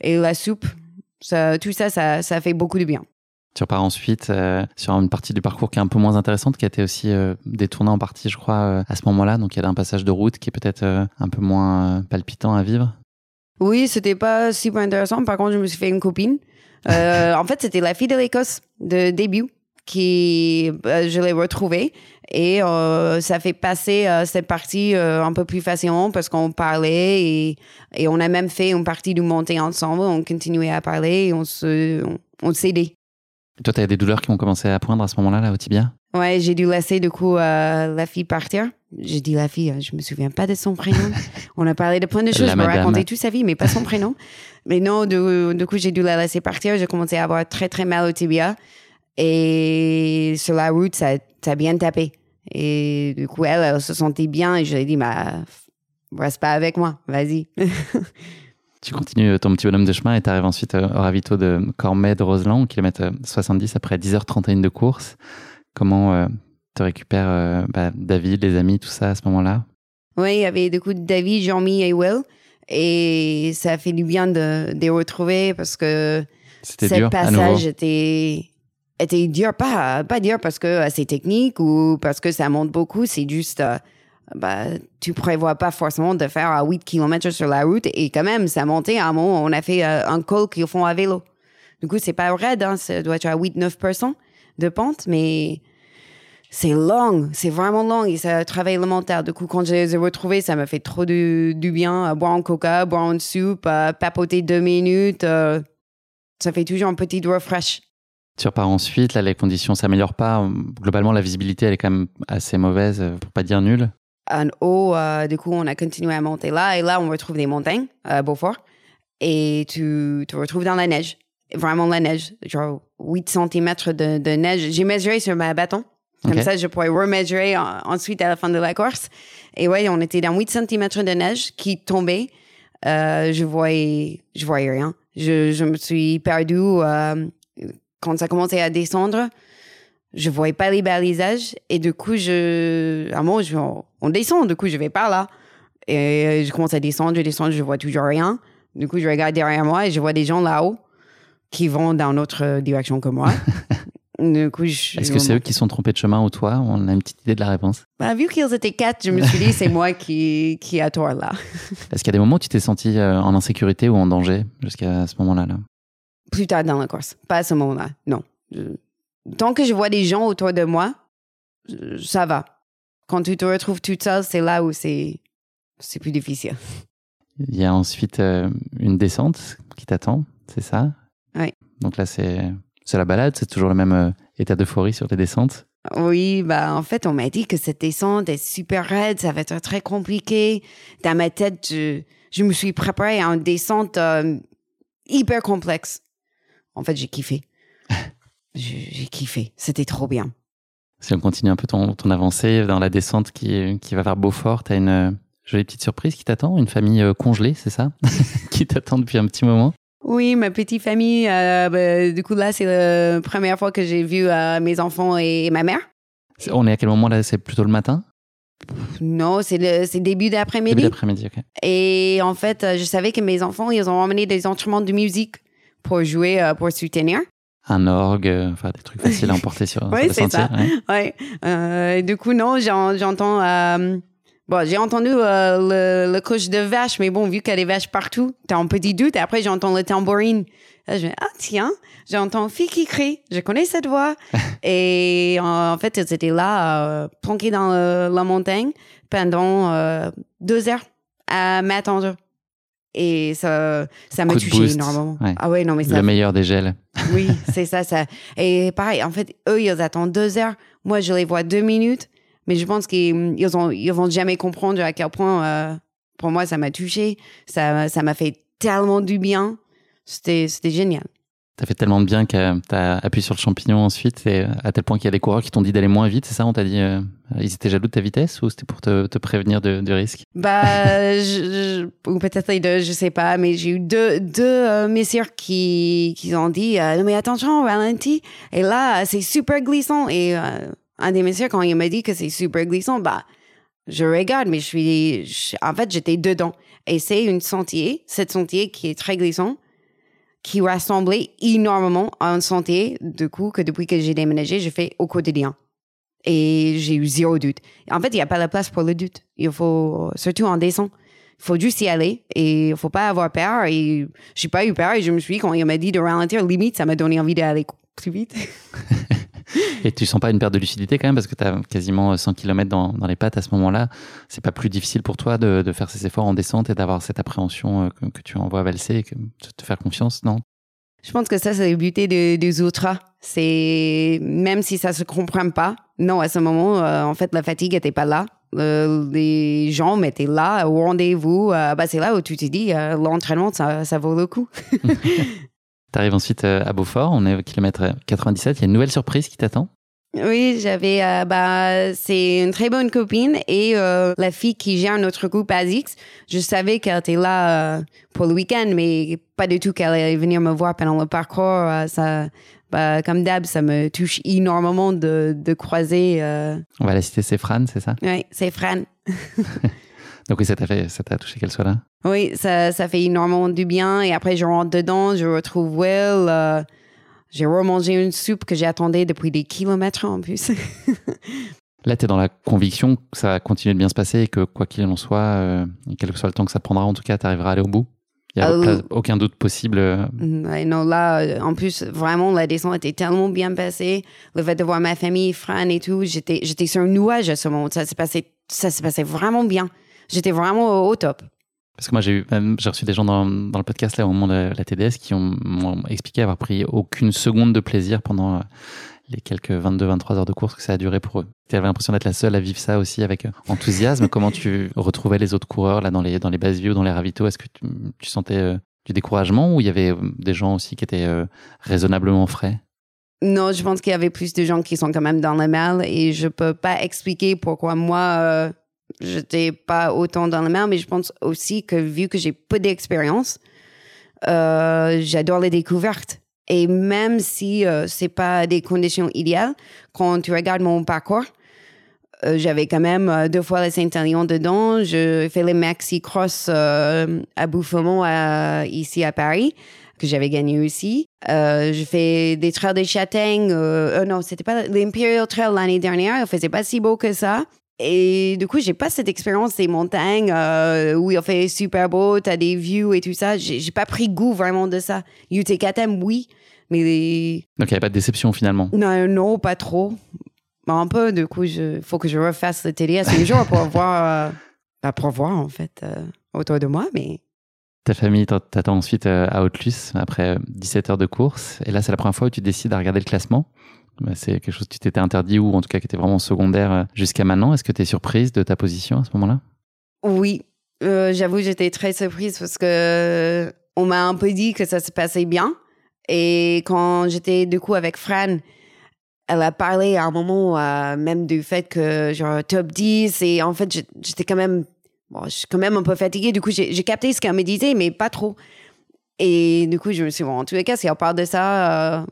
et la soupe, ça, tout ça, ça, ça fait beaucoup de bien. Tu repars ensuite sur une partie du parcours qui est un peu moins intéressante, qui a été aussi détournée en partie, je crois, à ce moment-là. Donc, il y a un passage de route qui est peut-être un peu moins palpitant à vivre. Oui, c'était pas super intéressant. Par contre, je me suis fait une copine. Euh, en fait, c'était la fille de l'Écosse de début qui euh, je l'ai retrouvée et euh, ça fait passer cette partie un peu plus facilement parce qu'on parlait et, on a même fait une partie du montée ensemble. On continuait à parler et on se on s'aidait. Toi, tu as des douleurs qui ont commencé à poindre à ce moment-là, là, au tibia? Ouais, j'ai dû laisser du coup la fille partir j'ai dit la fille, je me souviens pas de son prénom. On a parlé de plein de choses, je me raconté toute sa vie, mais pas son prénom. Mais non, du, coup, j'ai dû la laisser partir. J'ai commencé à avoir très, très mal au tibia. Et sur la route, ça, ça a bien tapé. Et du coup, elle, elle se sentait bien. Et je lui ai dit, bah, reste pas avec moi, vas-y. Tu continues ton petit bonhomme de chemin et tu arrives ensuite au ravito de Cormet de Roseland, au kilomètre 70 après 10h31 de course. Comment te récupères bah, David, les amis, tout ça à ce moment-là? Oui, il y avait du coup David, Jean-Mi et Will. Et ça a fait du bien de, les retrouver parce que ce passage était, était dur. Pas, pas dur parce que c'est technique ou parce que ça monte beaucoup. C'est juste, euh, bah, tu prévois pas forcément de faire à 8 km sur la route. Et quand même, ça montait à un moment, on a fait euh, un col qu'ils font à vélo. Du coup, c'est pas raide, hein, ça doit être à 8-9% de pente, mais c'est long, c'est vraiment long et ça travaille le mental. Du coup, quand je les ai retrouvés, ça m'a fait trop du, bien. boire un coca, boire une soupe, papoter deux minutes. Euh, ça fait toujours un petit refresh. Tu repars ensuite, là, les conditions s'améliorent pas. Globalement, la visibilité, elle est quand même assez mauvaise, euh, pour pas dire nulle. En haut, euh, du coup, on a continué à monter là. Et là, on retrouve des montagnes à Beaufort. Et tu te retrouves dans la neige. Vraiment la neige. Genre 8 cm de, de neige. J'ai mesuré sur ma bâton. Comme ça, je pourrais remesurer ensuite à la fin de la course. Et ouais, on était dans 8 cm de neige qui tombait. Euh, je voyais, je voyais rien. Je, je me suis perdue euh, quand ça commençait à descendre. Je voyais pas les balisages et du coup, je, à un moment, je, on descend. Du coup, je vais par là et je commence à descendre, je descends, je vois toujours rien. Du coup, je regarde derrière moi et je vois des gens là-haut qui vont dans notre direction que moi. Est-ce que c'est eux qui sont trompés de chemin ou toi? On a une petite idée de la réponse. Bah, vu qu'ils étaient quatre, je me suis dit c'est moi qui, qui a tort là. Est-ce qu'il y a des moments où tu t'es senti euh, en insécurité ou en danger jusqu'à ce moment-là là? Plus tard dans la course, pas à ce moment-là, non. Tant que je vois des gens autour de moi, ça va. Quand tu te retrouves toute seule, c'est là où c'est c'est plus difficile. Il y a ensuite euh, une descente qui t'attend, c'est ça? Oui. Donc là, c'est la balade, c'est toujours le même euh, état d'euphorie sur tes descentes? Oui, bah en fait, on m'a dit que cette descente est super raide, ça va être très compliqué. Dans ma tête, je, me suis préparée à une descente euh, hyper complexe. En fait, j'ai kiffé. j'ai kiffé. C'était trop bien. Si on continue un peu ton, ton avancée dans la descente qui, qui va vers Beaufort, tu as une euh, jolie petite surprise qui t'attend, une famille congelée, c'est ça? Qui t'attend depuis un petit moment? Oui, ma petite famille. Euh, ben, du coup, là, c'est la première fois que j'ai vu euh, mes enfants et, ma mère. On est à quel moment là? C'est plutôt le matin? Non, c'est le début d'après-midi. Début d'après-midi, ok. Et en fait, je savais que mes enfants, ils ont emmené des instruments de musique pour jouer, euh, pour soutenir. Un orgue, enfin des trucs faciles à emporter sur, oui, le sentier. Ça. Ouais. du coup, non, j'entends Bon, j'ai entendu euh, le, le couche de vache, mais bon, vu qu'il y a des vaches partout, t'as un petit doute. Et après, j'entends le tambourine. Là, je me dis, ah tiens, j'entends fille qui crie. Je connais cette voix. et en, fait, ils étaient là, euh, planqués dans la montagne pendant euh, deux heures à m'attendre. Et ça, ça m'a touché énormément. Ah ouais, non, mais ça. Le meilleur des gels. oui, c'est ça, ça. Et pareil, en fait, eux, ils attendent deux heures. Moi, je les vois deux minutes. Mais je pense qu'ils ils ils vont jamais comprendre à quel point, euh, pour moi, ça m'a touché. Ça, ça m'a fait tellement du bien. C'était, c'était génial. Ça fait tellement de bien que tu as appuyé sur le champignon ensuite, et à tel point qu'il y a des coureurs qui t'ont dit d'aller moins vite, c'est ça? On t'a dit, euh, ils étaient jaloux de ta vitesse ou c'était pour te, te prévenir de, du risque? Bah, je, ou peut-être les deux, je sais pas, mais j'ai eu deux, deux euh, messieurs qui, qui ont dit, non mais attention, ralenti, et là, c'est super glissant, et un des messieurs, quand il m'a dit que c'est super glissant, bah, je regarde, mais je suis, en fait, j'étais dedans. Et c'est une sentier, cette sentier qui est très glissant, qui ressemblait énormément à un sentier, du coup, que depuis que j'ai déménagé, je fais au quotidien. Et j'ai eu zéro doute. En fait, il n'y a pas la place pour le doute. Il faut, surtout en descente, il faut juste y aller et il faut pas avoir peur. Et j'ai pas eu peur et je me suis quand il m'a dit de ralentir, limite, ça m'a donné envie d'aller plus vite. Et tu sens pas une perte de lucidité quand même parce que tu as quasiment 100 km dans, dans les pattes à ce moment-là. C'est pas plus difficile pour toi de, de, faire ces efforts en descente et d'avoir cette appréhension euh, que, que, tu envoies valser et que, de te faire confiance, non? Je pense que ça, c'est le but des, des ultras. C'est même si ça se comprend pas, non, à ce moment, euh, en fait, la fatigue était pas là. Euh, les gens étaient là au rendez-vous. bah, c'est là où tu te dis, l'entraînement, ça, ça vaut le coup. Tu arrives ensuite euh, à Beaufort, on est au kilomètre 97, il y a une nouvelle surprise qui t'attend? Oui, j'avais, euh, bah, c'est une très bonne copine et euh, la fille qui gère notre groupe ASICS. Je savais qu'elle était là euh, pour le week-end, mais pas du tout qu'elle allait venir me voir pendant le parcours. Euh, ça, bah, comme d'hab, ça me touche énormément de, de croiser. euh, On va la citer, c'est Fran, c'est ça? Oui, c'est Fran. Donc oui, ça t'a fait, ça t'a touché qu'elle soit là. Oui, ça, ça fait énormément du bien. Et après, je rentre dedans, je retrouve Will. euh, j'ai remangé une soupe que j'attendais depuis des kilomètres en plus. Là, tu es dans la conviction que ça va continuer de bien se passer et que quoi qu'il en soit, euh, quel que soit le temps que ça prendra, en tout cas, tu arriveras à aller au bout. Il n'y a Ah aucun doute possible. euh, Ouais, non, là, en plus, vraiment, la descente était tellement bien passée. Le fait de voir ma famille, Fran et tout, j'étais, j'étais sur un nuage à ce moment. Ça s'est passé, ça s'est passé vraiment bien. J'étais vraiment au, au top. Parce que moi, j'ai reçu des gens dans, dans le podcast là, au moment de la TDS qui ont- m'ont expliqué avoir pris aucune seconde de plaisir pendant euh, les quelques 22-23 heures de course que ça a duré pour eux. Tu avais l'impression d'être la seule à vivre ça aussi avec euh, enthousiasme. Comment tu retrouvais les autres coureurs là dans les, dans les bases views, dans les ravitaux? Est-ce que tu, tu sentais euh, du découragement ou il y avait des gens aussi qui étaient euh, raisonnablement frais? Non, je pense qu'il y avait plus de gens qui sont quand même dans le mal et je peux pas expliquer pourquoi moi, euh, j'étais pas autant dans le mal, mais je pense aussi que vu que j'ai peu d'expérience, euh, j'adore les découvertes. Et même si euh, c'est pas des conditions idéales, quand tu regardes mon parcours, euh, j'avais quand même euh, deux fois le Saint-Élion dedans. Je fais les maxi cross à Bouffemont ici à Paris que j'avais gagné aussi. Euh, je fais des trails des châtaignes. Euh, euh, non, c'était pas l'Imperial Trail l'année dernière. Il faisait pas si beau que ça. Et du coup, j'ai pas cette expérience des montagnes euh, où il fait super beau, t'as des views et tout ça. J'ai pas pris goût vraiment de ça. UTKTM, oui, mais les... Donc il n'y avait pas de déception finalement? non, non, pas trop. Un peu, du coup, il faut que je refasse le TDS un jour pour voir, euh, bah, pour voir en fait euh, autour de moi. Mais Ta famille t'att- t'attend ensuite à Autlus après euh, 17 heures de course. Et là, c'est la première fois où tu décides à regarder le classement. Bah, C'est quelque chose que tu t'étais interdit ou en tout cas qui était vraiment secondaire euh, jusqu'à maintenant. Est-ce que tu es surprise de ta position à ce moment-là? Oui, euh, j'avoue, j'étais très surprise parce que euh, on m'a un peu dit que ça se passait bien. Et quand j'étais du coup avec Fran, elle a parlé à un moment même du fait que genre top 10 et en fait j'étais quand même bon, quand même un peu fatiguée. Du coup, j'ai capté ce qu'elle me disait, mais pas trop. Et du coup, je me suis dit, bon, en tous les cas, si elle parle de ça,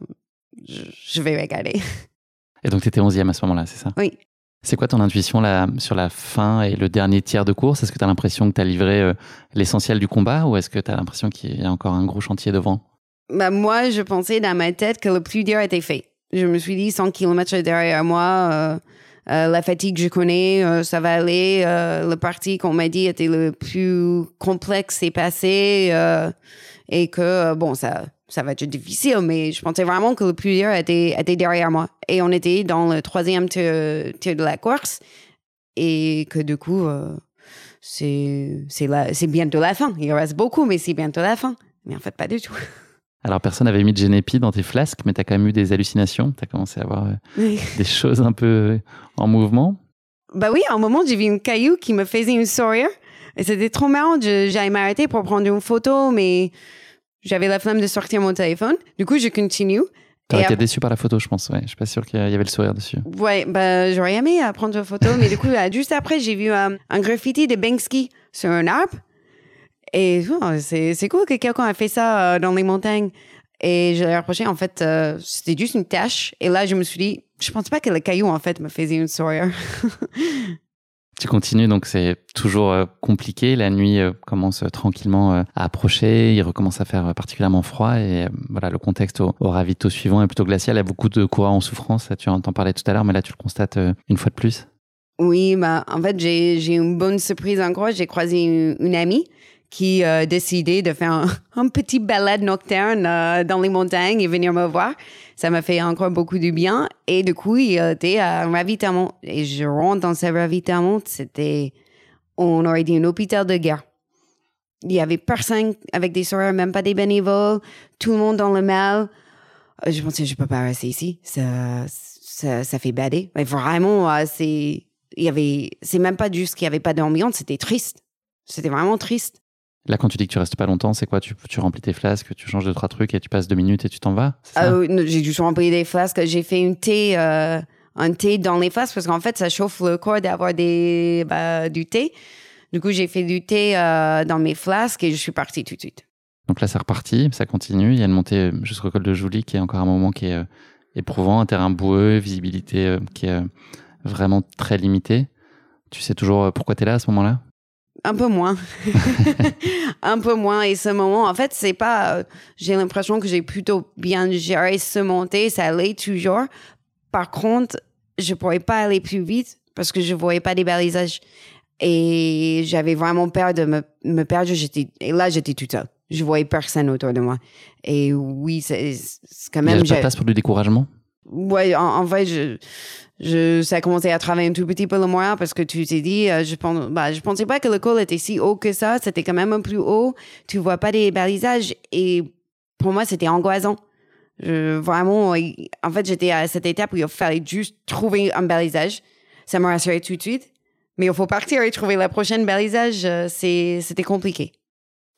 je, vais regarder. Et donc tu étais 11e à ce moment-là, c'est ça? Oui. C'est quoi ton intuition là, sur la fin et le dernier tiers de course? Est-ce que tu as l'impression que tu as livré euh, l'essentiel du combat ou est-ce que tu as l'impression qu'il y a encore un gros chantier devant? Bah, moi, je pensais dans ma tête que le plus dur était fait. Je me suis dit 100 km derrière moi, euh, euh, la fatigue je connais, ça va aller. Le parti qu'on m'a dit était le plus complexe est passé et que bon ça ça va être difficile, mais je pensais vraiment que le plus dur était, était derrière moi. Et on était dans le troisième tir, tir de la course et que du coup euh, c'est bientôt la fin. Il reste beaucoup, mais c'est bientôt la fin. Mais en fait pas du tout. Alors personne n'avait mis de Genepi dans tes flasques, mais tu as quand même eu des hallucinations. Tu as commencé à avoir euh, des choses un peu en mouvement. Bah oui, à un moment, j'ai vu une caillou qui me faisait une sourire. Et c'était trop marrant. J'allais m'arrêter pour prendre une photo, mais j'avais la flemme de sortir mon téléphone. Du coup, je continue. T'aurais été après- déçu par la photo, je pense. Ouais, je suis pas sûr qu'il y avait le sourire dessus. Ouais, bah, j'aurais aimé euh, prendre une photo, mais du coup, euh, juste après, j'ai vu euh, un graffiti de Banksy sur un arbre. Et oh, c'est cool que quelqu'un a fait ça euh, dans les montagnes. Et je l'ai reproché, en fait, euh, c'était juste une tâche. Et là, je me suis dit, je pense pas que le caillou, en fait, me faisait une sourire. Tu continues, donc c'est toujours euh, compliqué. La nuit euh, commence euh, tranquillement à approcher. Il recommence à faire particulièrement froid. Et voilà, le contexte au, au ravito suivant est plutôt glacial. Il y a beaucoup de coureurs en souffrance. Tu en t'en parlais tout à l'heure, mais là, tu le constates une fois de plus. Oui, bah, en fait, j'ai une bonne surprise encore. J'ai croisé une amie qui a décidé de faire un, petit balade nocturne euh, dans les montagnes et venir me voir. Ça m'a fait encore beaucoup de bien. Et du coup, il était à un ravitaillement. Et je rentre dans ce ravitaillement, c'était, on aurait dit un hôpital de guerre. Il y avait personne avec des soeurs, même pas des bénévoles, tout le monde dans le mal. Euh, Je pensais, je peux pas rester ici. Ça, ça, ça fait bader. Mais vraiment, euh, c'est, il y avait, c'est même pas juste qu'il y avait pas d'ambiance, c'était triste. C'était vraiment triste. Là, quand tu dis que tu restes pas longtemps, c'est quoi? Tu, tu remplis tes flasques, tu changes deux, trois trucs et tu passes deux minutes et tu t'en vas Ah j'ai dû remplir des flasques. J'ai fait une thé, euh, un thé dans les faces parce qu'en fait, ça chauffe le corps d'avoir des, bah, du thé. Du coup, j'ai fait du thé euh, dans mes flasques et je suis partie tout de suite. Donc là, c'est reparti, ça continue. Il y a une montée jusqu'au col de Jouli qui est encore un moment qui est euh, éprouvant, un terrain boueux, visibilité euh, qui est vraiment très limitée. Tu sais toujours pourquoi tu es là à ce moment-là? Un peu moins. un peu moins. Et ce moment, en fait, c'est pas. j'ai l'impression que j'ai plutôt bien géré ce montée. Ça allait toujours. Par contre, je pourrais pas aller plus vite parce que je voyais pas des balisages. Et j'avais vraiment peur de me, me perdre. J'étais, et là, j'étais toute seule. Je voyais personne autour de moi. Et oui, c'est, quand même. Il n'y a pas de place pour du découragement? Ouais, en, en fait, je, je, ça a commencé à travailler un tout petit peu le moyen parce que tu t'es dit, euh, je pense, bah, pensais pas que le col était si haut que ça. C'était quand même un plus haut. Tu vois pas des balisages. Et pour moi, c'était angoissant. Je, vraiment, en fait, j'étais à cette étape où il fallait juste trouver un balisage. Ça m'a rassuré tout de suite. Mais il faut partir et trouver la prochaine balisage. Euh, c'était compliqué.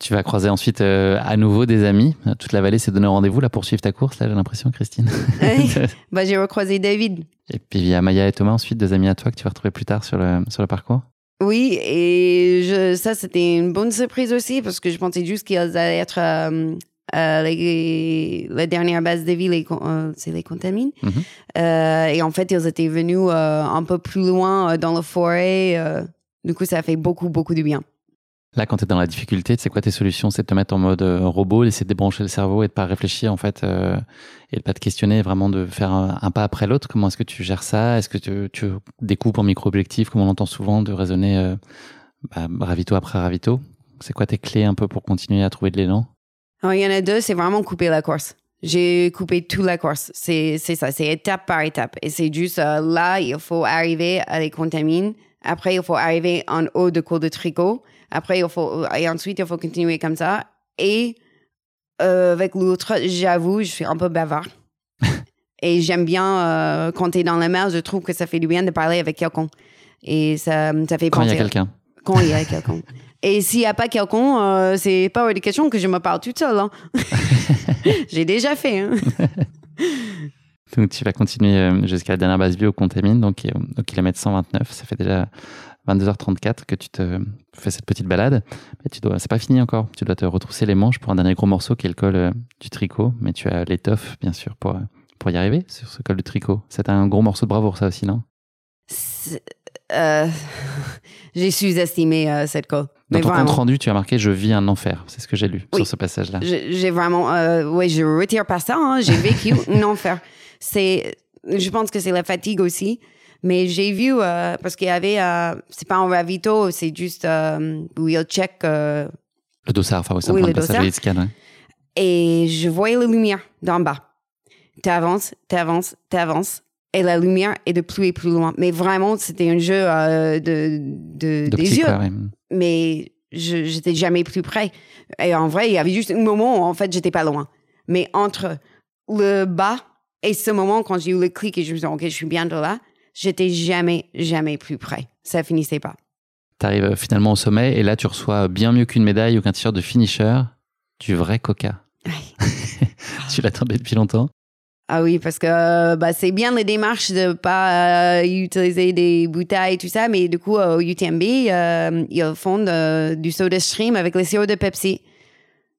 Tu vas croiser ensuite euh, à nouveau des amis. Toute la vallée s'est donné rendez-vous là pour suivre ta course, là, j'ai l'impression, Christine. bah, j'ai recroisé David. Et puis il y a Maya et Thomas ensuite, deux amis à toi que tu vas retrouver plus tard sur le, sur le parcours. Oui, et je, ça, c'était une bonne surprise aussi parce que je pensais juste qu'ils allaient être euh, euh, les, la dernière base de vie, euh, c'est les contamines. Mhm. Et en fait, ils étaient venus un peu plus loin dans la forêt. du coup, ça fait beaucoup, beaucoup de bien. Là, quand tu es dans la difficulté, c'est quoi tes solutions C'est de te mettre en mode robot, d'essayer de débrancher le cerveau et de pas réfléchir en fait et de pas te questionner, vraiment de faire un, pas après l'autre. Comment est-ce que tu gères ça? Est-ce que tu, découpes en micro-objectifs, comme on l'entend souvent, de raisonner bah, ravito après ravito? C'est quoi tes clés un peu pour continuer à trouver de l'élan? Il y en a deux, c'est vraiment couper la course. J'ai coupé toute la course. C'est ça, c'est étape par étape. Et c'est juste euh, là, il faut arriver à les contaminer. Après, il faut arriver en haut de cours de tricot. Après, il faut, et ensuite, il faut continuer comme ça. Et euh, avec l'autre, j'avoue, je suis un peu bavard. et j'aime bien, euh, quand tu es dans la mer, je trouve que ça fait du bien de parler avec quelqu'un. Et ça, ça fait Quand il y a quelqu'un. Quand il y a quelqu'un. Et s'il n'y a pas quelqu'un, euh, c'est pas une question que je me parle toute seule. Hein. J'ai déjà fait. Hein. Donc tu vas continuer euh, jusqu'à la dernière base bio au Contamine, donc au kilomètre 129. Ça fait déjà 22h34 que tu te fais cette petite balade. Mais tu dois, c'est pas fini encore. Tu dois te retrousser les manches pour un dernier gros morceau qui est le col euh, du tricot. Mais tu as l'étoffe, bien sûr, pour, pour y arriver sur ce col du tricot. C'est un gros morceau de bravoure, ça aussi, non? Euh, J'ai sous-estimé cette col. Dans ton compte rendu, tu as marqué Je vis un enfer. C'est ce que j'ai lu sur ce passage-là. J'ai vraiment. Euh, oui, je retire pas ça. Hein. J'ai vécu un enfer. C'est, je pense que c'est la fatigue aussi. Mais j'ai vu, euh, parce qu'il y avait. Euh, c'est pas un ravito, c'est juste euh, il check. Euh, le dossard, enfin, oui, le passage scan, Et je voyais la lumière d'en bas. T'avances, t'avances, t'avances et la lumière est de plus et plus loin. Mais vraiment, c'était un jeu euh, de, de, des yeux. Mais je j'étais jamais plus près. Et en vrai, il y avait juste un moment où en fait, j'étais pas loin. Mais entre le bas et ce moment, quand j'ai eu le clic et je me suis dit, OK, je suis bientôt là, j'étais jamais, jamais plus près. Ça finissait pas. Tu arrives euh, finalement au sommet et là, tu reçois bien mieux qu'une médaille ou qu'un t-shirt de finisher, du vrai coca. tu l'attendais depuis longtemps ah oui, parce que bah, c'est bien les démarches de pas euh, utiliser des bouteilles et tout ça, mais du coup, au UTMB, euh, ils font du soda stream avec les sirop de Pepsi.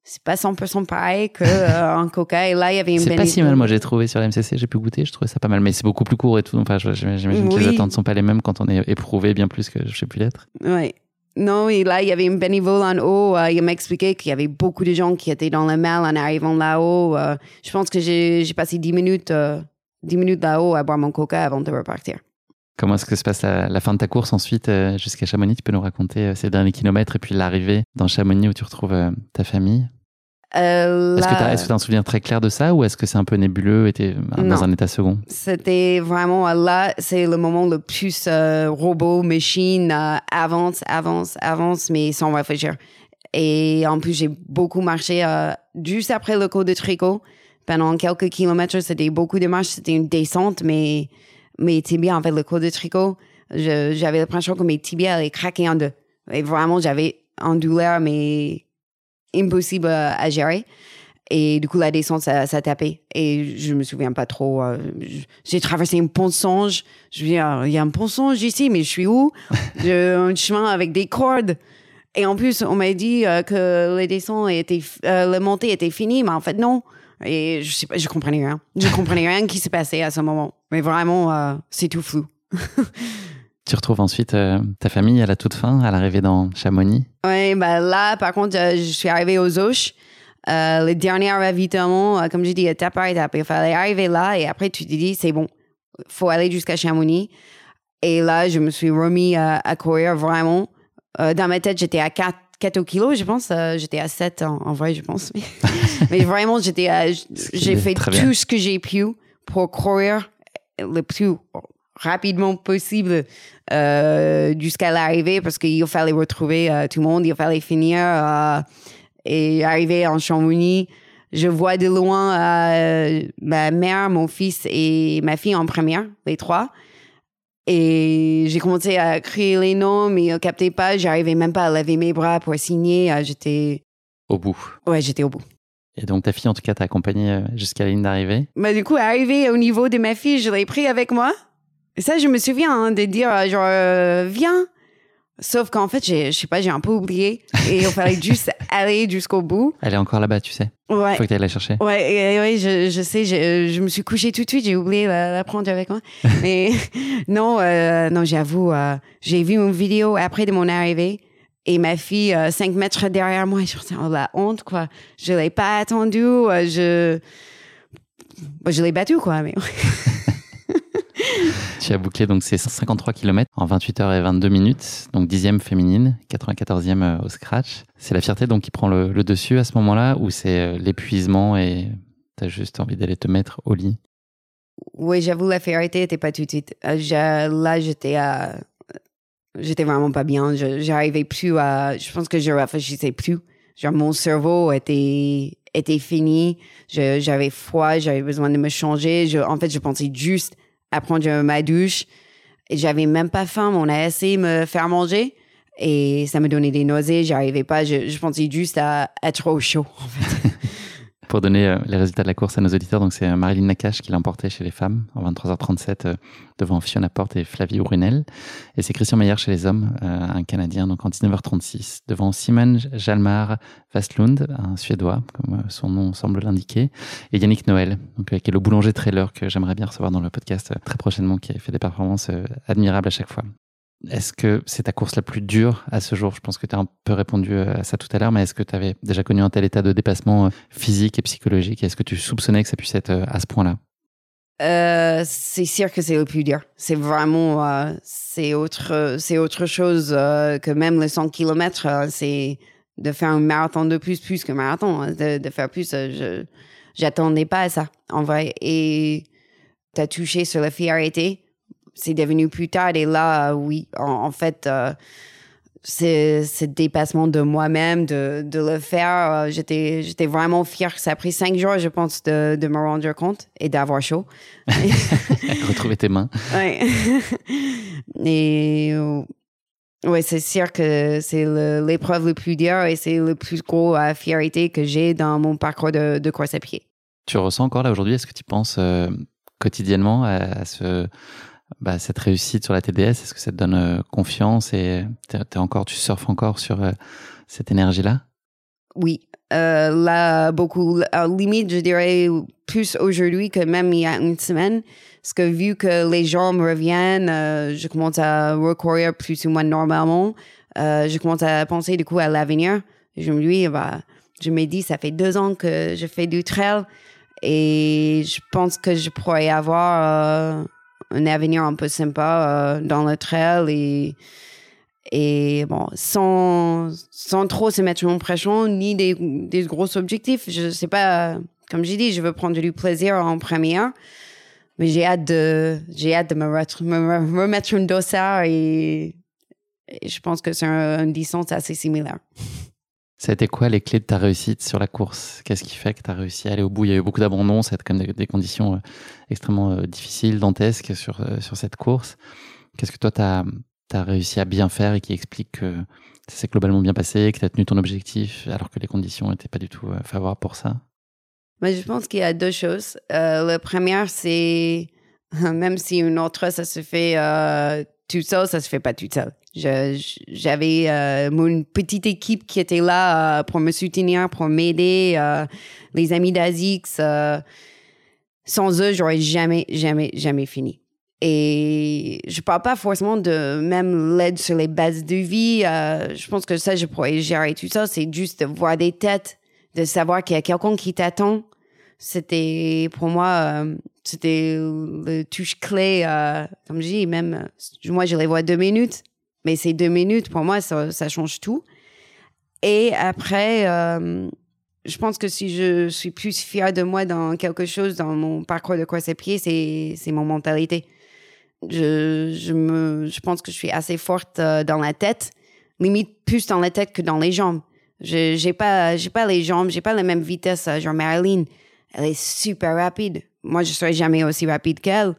C'est pas 100% pareil qu'un euh, Coca. Et là, il y avait une C'est pas si mal, moi, j'ai trouvé sur la MCC. J'ai pu goûter, je trouvais ça pas mal. Mais c'est beaucoup plus court et tout. Enfin, j'imagine que les attentes ne sont pas les mêmes quand on est éprouvé bien plus que je sais plus l'être. Oui. Non, et là, il y avait un bénévole en haut. Euh, il m'a expliqué qu'il y avait beaucoup de gens qui étaient dans le mal en arrivant là-haut. Euh, je pense que j'ai passé 10 minutes, euh, minutes là-haut à boire mon coca avant de repartir. Comment est-ce que se passe la, fin de ta course ensuite jusqu'à Chamonix? Tu peux nous raconter ces derniers kilomètres et puis l'arrivée dans Chamonix où tu retrouves ta famille? Euh, est-ce que tu as, un souvenir très clair de ça ou est-ce que c'est un peu nébuleux et tu dans un état second? C'était vraiment là, c'est le moment le plus euh, robot, machine, euh, avance, avance, avance, mais sans réfléchir. Et en plus, j'ai beaucoup marché juste après le cours de tricot. Pendant quelques kilomètres, c'était beaucoup de marche, c'était une descente, mais mes tibias, en fait, le cours de tricot, j'avais l'impression que mes tibias allaient craquer en deux. Et vraiment, j'avais en douleur, mais impossible à gérer. Et du coup, la descente, ça, ça tapait. Et je me souviens pas trop. euh, J'ai traversé un pont de songe. Je me dis, il y a un pont de songe ici, mais je suis où? J'ai un chemin avec des cordes. Et en plus, on m'a dit euh, que les descentes étaient, euh, la montée était finie, mais en fait, non. Et je sais pas, je comprenais rien. Je comprenais rien qui s'est passé à ce moment. Mais vraiment, euh, c'est tout flou. Tu retrouves ensuite euh, ta famille à la toute fin, à l'arrivée dans Chamonix? Oui, bah là, par contre, euh, je suis arrivée aux Auches. Euh, le dernier ravitaillement, euh, comme j'ai dit, étape par étape. Il fallait arriver là et après, tu te dis, c'est bon, faut aller jusqu'à Chamonix. Et là, je me suis remis à, courir vraiment. Dans ma tête, j'étais à 4, 4 au kilo, je pense. Euh, j'étais à 7 en, en vrai, je pense. Mais, mais vraiment, j'étais j'ai fait tout bien. ce que j'ai pu pour courir le plus rapidement possible euh, jusqu'à l'arrivée parce qu'il fallait retrouver euh, tout le monde, il fallait finir et arriver en Chamonix. Je vois de loin ma mère, mon fils et ma fille en première, les trois. Et j'ai commencé à crier les noms, mais ils ne captaient pas. J'arrivais même pas à lever mes bras pour signer. Euh, J'étais, Au bout. ouais, j'étais au bout. Et donc ta fille, en tout cas, t'a accompagné euh, jusqu'à la ligne d'arrivée? Mais du coup, arrivé au niveau de ma fille, je l'ai pris avec moi. Et ça, je me souviens hein, de dire, euh, genre, euh, viens. Sauf qu'en fait, je sais pas, j'ai un peu oublié. Et il fallait juste aller jusqu'au bout. Elle est encore là-bas, tu sais. Ouais. Faut que tu ailles la chercher. Ouais, et- ouais, je, je sais, je, je me suis couchée tout de suite, j'ai oublié la, la prendre avec moi. Mais non, euh, non, j'avoue, euh, j'ai vu une vidéo après de mon arrivée et ma fille, euh, 5 mètres derrière moi, je me oh, la honte, quoi. Je l'ai pas attendu, euh, je, je l'ai battue, quoi. Mais... Tu as bouclé donc ces 153 km en 28 heures et 22 minutes, donc dixième féminine, 94e euh, au scratch. C'est la fierté donc qui prend le, dessus à ce moment-là ou c'est euh, l'épuisement et t'as juste envie d'aller te mettre au lit? Oui, j'avoue, la fierté était pas tout de suite. Euh, là, j'étais. J'étais vraiment pas bien. J'arrivais plus à... Je pense que je réfléchissais plus. Genre, mon cerveau était, était fini. J'avais froid, j'avais besoin de me changer. En fait, je pensais juste à prendre ma douche. J'avais même pas faim, mais on a essayé de me faire manger. Et ça me donnait des nausées, j'arrivais pas. Je, pensais juste à être au chaud, en fait. Pour donner euh, les résultats de la course à nos auditeurs, donc c'est euh, Marilyn Nakache qui l'a emporté chez les femmes en 23h37 euh, devant Fiona Porte et Flavie Ourunel. Et c'est Christian Meyer chez les hommes, un Canadien, donc en 19h36 devant Simon Jalmar Vastlund, un Suédois, comme son nom semble l'indiquer, et Yannick Noël, donc, qui est le boulanger trailer que j'aimerais bien recevoir dans le podcast très prochainement, qui a fait des performances admirables à chaque fois. Est-ce que c'est ta course la plus dure à ce jour? Je pense que tu as un peu répondu euh, à ça tout à l'heure, mais est-ce que tu avais déjà connu un tel état de dépassement euh, physique et psychologique? Est-ce que tu soupçonnais que ça puisse être euh, à ce point-là? C'est sûr que c'est le plus dur. C'est vraiment, c'est autre, c'est autre chose que même les 100 km. c'est de faire un marathon de plus, plus qu'un marathon. hein. De, faire plus, je, j'attendais pas à ça, en vrai. Et t'as touché sur la fierté. C'est devenu plus tard. Et là, euh, oui, en, en fait, euh, c'est ce dépassement de moi-même, de, de le faire. euh, j'étais, j'étais vraiment fière. Ça a pris cinq jours, je pense, de, de me rendre compte et d'avoir chaud. Retrouver tes mains. Ouais. et ouais, c'est sûr que c'est le- l'épreuve le plus dure et c'est le plus gros euh, fierté que j'ai dans mon parcours de, de course à pied. Tu ressens encore là aujourd'hui? Est-ce que tu penses euh, quotidiennement à, à ce, bah, cette réussite sur la TDS Est-ce que ça te donne euh, confiance et t'es encore, tu surfes encore sur euh, cette énergie-là? Oui, euh, là, beaucoup, à limite, je dirais plus aujourd'hui que même il y a une semaine. Parce que vu que les jambes reviennent, euh, je commence à recourir plus ou moins normalement. Je commence à penser du coup à l'avenir. Je me dis, bah, je me dis, ça fait deux ans que je fais du trail et je pense que je pourrais avoir un avenir un peu sympa euh, dans le trail et et bon, sans, sans trop se mettre en pression, ni des, des gros objectifs. Je sais pas, comme j'ai dit, je veux prendre du plaisir en première. Mais j'ai hâte de, j'ai hâte de me, remettre- me me remettre une dossard et, et je pense que c'est un, une distance assez similaire. Ça a été quoi les clés de ta réussite sur la course? Qu'est-ce qui fait que tu as réussi à aller au bout? Il y a eu beaucoup d'abandon, ça a été quand même des, conditions euh, extrêmement euh, difficiles, dantesques sur, euh, sur cette course. Qu'est-ce que toi, tu as, réussi à bien faire et qui explique que ça s'est globalement bien passé, que tu as tenu ton objectif alors que les conditions n'étaient pas du tout favorables pour ça? Mais je pense qu'il y a deux choses. La première, c'est même si une autre, ça se fait tout seul, ça se fait pas tout seul. J'avais euh, mon petite équipe qui était là euh, pour me soutenir, pour m'aider, euh, les amis d'Azix. euh, sans eux, j'aurais jamais, jamais, jamais fini. Et je parle pas forcément de même l'aide sur les bases de vie. je pense que ça, je pourrais gérer tout ça. C'est juste de voir des têtes, de savoir qu'il y a quelqu'un qui t'attend. C'était, pour moi, euh, c'était le touche clé. euh, comme je dis, même, euh, moi, je les vois deux minutes. Mais ces deux minutes, pour moi, ça, change tout. Et après, euh, je pense que si je suis plus fière de moi dans quelque chose, dans mon parcours de course à c'est, mon mentalité. Je, je, me, je pense que je suis assez forte euh, dans la tête, limite plus dans la tête que dans les jambes. Je j'ai pas pas les jambes, j'ai pas la même vitesse. euh, Genre Marilyn, elle est super rapide. Moi, je serai jamais aussi rapide qu'elle.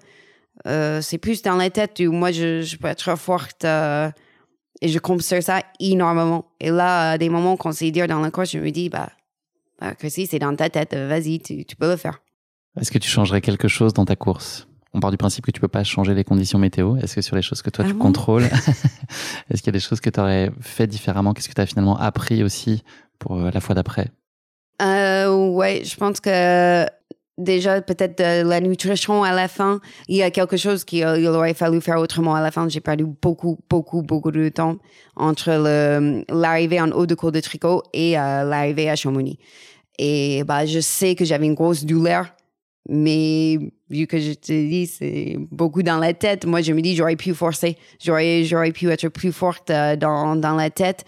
Euh, c'est plus dans la tête où moi, je, je peux être forte euh, et je compte sur ça énormément. Et là, à des moments qu'on sait dire dans la course, je me dis, bah, bah Chrissy, c'est dans ta tête, vas-y, tu, tu peux le faire. Est-ce que tu changerais quelque chose dans ta course? On part du principe que tu peux pas changer les conditions météo. Est-ce que sur les choses que toi Ah tu bon? contrôles, est-ce qu'il y a des choses que tu aurais fait différemment? Qu'est-ce que tu as finalement appris aussi pour euh, la fois d'après? Euh, ouais, je pense que déjà, peut-être la nutrition à la fin, il y a quelque chose qu'il il aurait fallu faire autrement à la fin. J'ai perdu beaucoup, beaucoup, beaucoup de temps entre l'arrivée en haut de cours de tricot et euh, l'arrivée à Chamonix. Et bah, je sais que j'avais une grosse douleur, mais vu que je te dis, c'est beaucoup dans la tête. Moi, je me dis, j'aurais pu forcer, j'aurais, j'aurais pu être plus forte euh, dans, dans la tête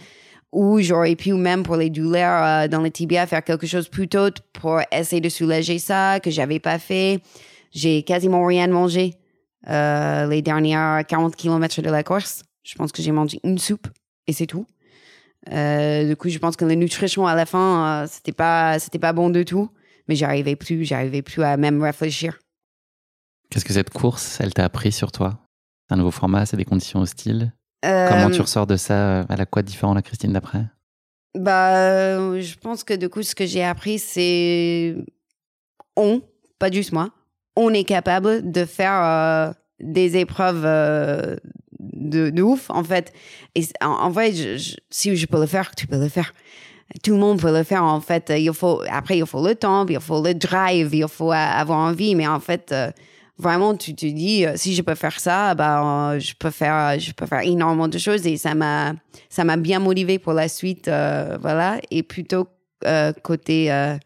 ou j'aurais pu même pour les douleurs euh, dans le tibia faire quelque chose plus tôt pour essayer de soulager ça que j'avais pas fait. J'ai quasiment rien mangé euh, les dernières 40 kilomètres de la course. Je pense que j'ai mangé une soupe et c'est tout. Euh, du coup, je pense que la nutrition à la fin, euh, c'était pas, c'était pas bon du tout. Mais j'arrivais plus, j'arrivais plus à même réfléchir. Qu'est-ce que cette course, elle t'a appris sur toi? C'est un nouveau format, c'est des conditions hostiles. Euh, Comment tu ressors de ça euh, Elle a quoi de différent la Christine d'après? Bah, euh, je pense que du coup, ce que j'ai appris, c'est on, pas juste moi, on est capable de faire euh, des épreuves euh, de, de ouf, en fait. Et en, en vrai, je- je- si je peux le faire, tu peux le faire. Tout le monde peut le faire, en fait. Il faut, après, il faut le temps, il faut le drive, il faut avoir envie, mais en fait, euh, vraiment, tu te dis, euh, si je peux faire ça, bah, euh, je peux faire, je peux faire énormément de choses et ça m'a, ça m'a bien motivé pour la suite, euh, voilà. Et plutôt euh, côté, euh,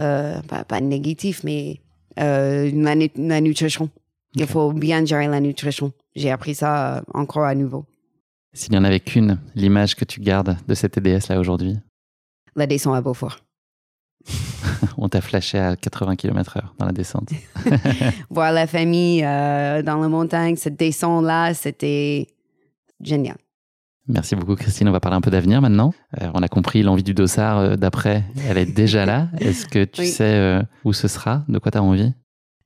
euh, pas, négatif, mais euh, la, la nutrition. Il faut bien gérer la nutrition. J'ai appris ça euh, encore à nouveau. S'il y en avait qu'une, l'image que tu gardes de cette TDS là aujourd'hui, La descente à Beaufort. on t'a flashé à 80 km/h dans la descente. Voir la famille euh, dans la montagne, cette descente-là, c'était génial. Merci beaucoup Christine, on va parler un peu d'avenir maintenant. Euh, on a compris l'envie du dossard euh, d'après, elle est déjà là. Est-ce que tu Oui. sais où ce sera? De quoi tu as envie?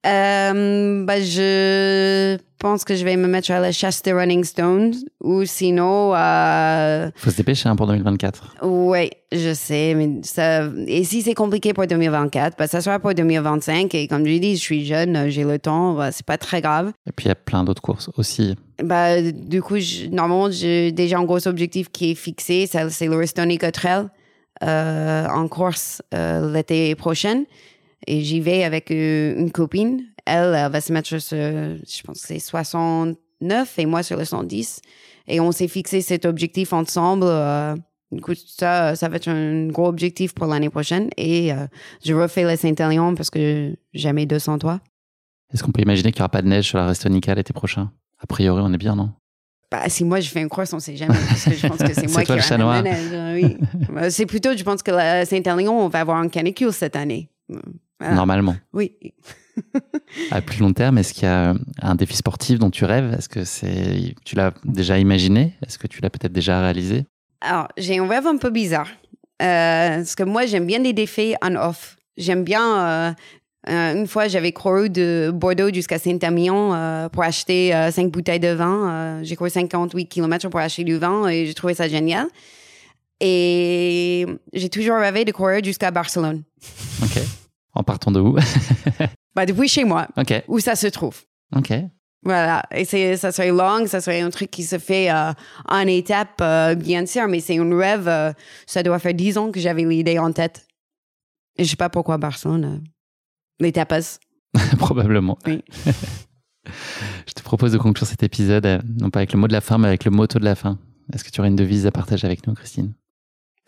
Euh, bah, je pense que je vais me mettre à la chasse des Running Stones ou sinon, euh, faut se dépêcher hein, pour 2024. oui, je sais, mais ça, et si c'est compliqué pour 2024, bah, ça sera pour 2025 et comme je dis, je suis jeune, j'ai le temps, bah, c'est pas très grave. Et puis il y a plein d'autres courses aussi. Bah, du coup, je- normalement, j'ai déjà un gros objectif qui est fixé, c'est le Restonica Trail euh, en course euh, l'été prochain. Et j'y vais avec euh, une copine. Elle, elle va se mettre sur, je pense que c'est 69 et moi sur le 110. Et on s'est fixé cet objectif ensemble. euh, coup, ça, ça va être un gros objectif pour l'année prochaine. Et euh, je refais le Saint-Élion parce que jamais 203. Est-ce qu'on peut imaginer qu'il n'y aura pas de neige sur la Restonica l'été prochain? A priori, on est bien, non? Bah, si moi je fais une course, on sait jamais. Parce que je pense que c'est moi toi qui le la neige, Oui. Euh, c'est plutôt, je pense que la Saint-Élion, on va avoir un canicule cette année. Voilà. Normalement. Oui. À plus long terme, est-ce qu'il y a un défi sportif dont tu rêves? Est-ce que c'est tu l'as déjà imaginé? Est-ce que tu l'as peut-être déjà réalisé? Alors, j'ai un rêve un peu bizarre. Euh, parce que moi, j'aime bien les défis en off. J'aime bien. euh, euh, une fois, j'avais couru de Bordeaux jusqu'à Saint-Emilion euh, pour acheter cinq bouteilles de vin. J'ai couru 58 km pour acheter du vin et j'ai trouvé ça génial. Et j'ai toujours rêvé de courir jusqu'à Barcelone. Ok. En partant de où? Bah, Depuis chez moi, Ok. où ça se trouve. Ok. Voilà. Et c'est, ça serait long, ça serait un truc qui se fait euh, en étapes, euh, bien sûr, mais c'est un rêve. euh, ça doit faire dix ans que j'avais l'idée en tête. Et je sais pas pourquoi Barcelone. les tapas. Probablement. Oui. Je te propose de conclure cet épisode, non pas avec le mot de la fin, mais avec le motto de la fin. Est-ce que tu aurais une devise à partager avec nous, Christine?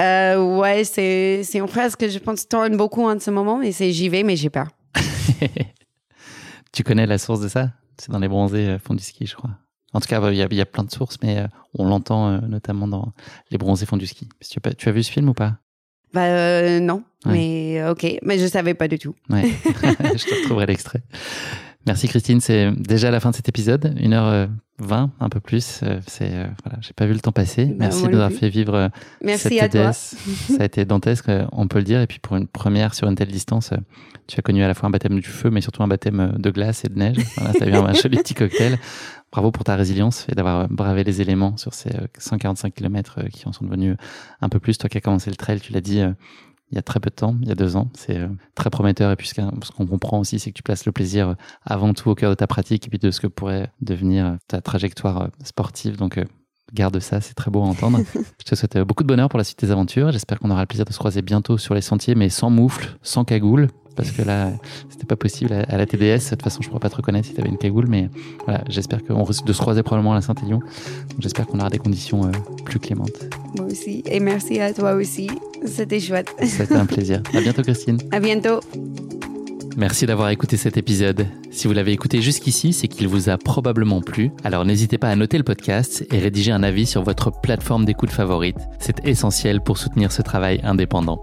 Euh, ouais, c'est, c'est une phrase que je pense tourne beaucoup en ce moment, et c'est j'y vais, mais j'ai peur. Tu connais la source de ça? C'est dans les bronzés euh, fond du ski, je crois. En tout cas, il y, y a plein de sources, mais euh, on l'entend notamment dans les bronzés fond du ski. Tu as, tu as vu ce film ou pas? Bah, euh, non, Ouais. mais ok. Mais je savais pas du tout. Ouais, je te retrouverai l'extrait. Merci Christine, c'est déjà la fin de cet épisode, 1h20, un peu plus. Euh, C'est euh, voilà, j'ai pas vu le temps passer. Bah, Merci de nous avoir fait vivre euh, Merci cette. TDS. Ça a été dantesque, euh, on peut le dire. Et puis pour une première sur une telle distance, euh, tu as connu à la fois un baptême du feu, mais surtout un baptême euh, de glace et de neige. Voilà, tu as eu un joli petit cocktail. Bravo pour ta résilience et d'avoir euh, bravé les éléments sur ces euh, 145 km qui en sont devenus euh, un peu plus. Toi qui as commencé le trail, tu l'as dit, euh, il y a très peu de temps, il y a deux ans. C'est euh, très prometteur. Et puis ce qu'on comprend aussi, c'est que tu places le plaisir euh, avant tout au cœur de ta pratique et puis de ce que pourrait devenir euh, ta trajectoire sportive. Donc, garde ça, c'est très beau à entendre. Je te souhaite beaucoup de bonheur pour la suite des aventures. J'espère qu'on aura le plaisir de se croiser bientôt sur les sentiers, mais sans moufle, sans cagoule. Parce que là, c'était pas possible à à la TDS. De toute façon, je pourrais pas te reconnaître si tu avais une cagoule. Mais voilà, j'espère qu'on risque de se croiser probablement à la Saint-Élion. J'espère qu'on aura des conditions euh, plus clémentes. Moi aussi. Et merci à toi aussi. C'était chouette. C'était un plaisir. À bientôt, Christine. À bientôt. Merci d'avoir écouté cet épisode. Si vous l'avez écouté jusqu'ici, c'est qu'il vous a probablement plu. Alors n'hésitez pas à noter le podcast et rédiger un avis sur votre plateforme d'écoute favorite. C'est essentiel pour soutenir ce travail indépendant.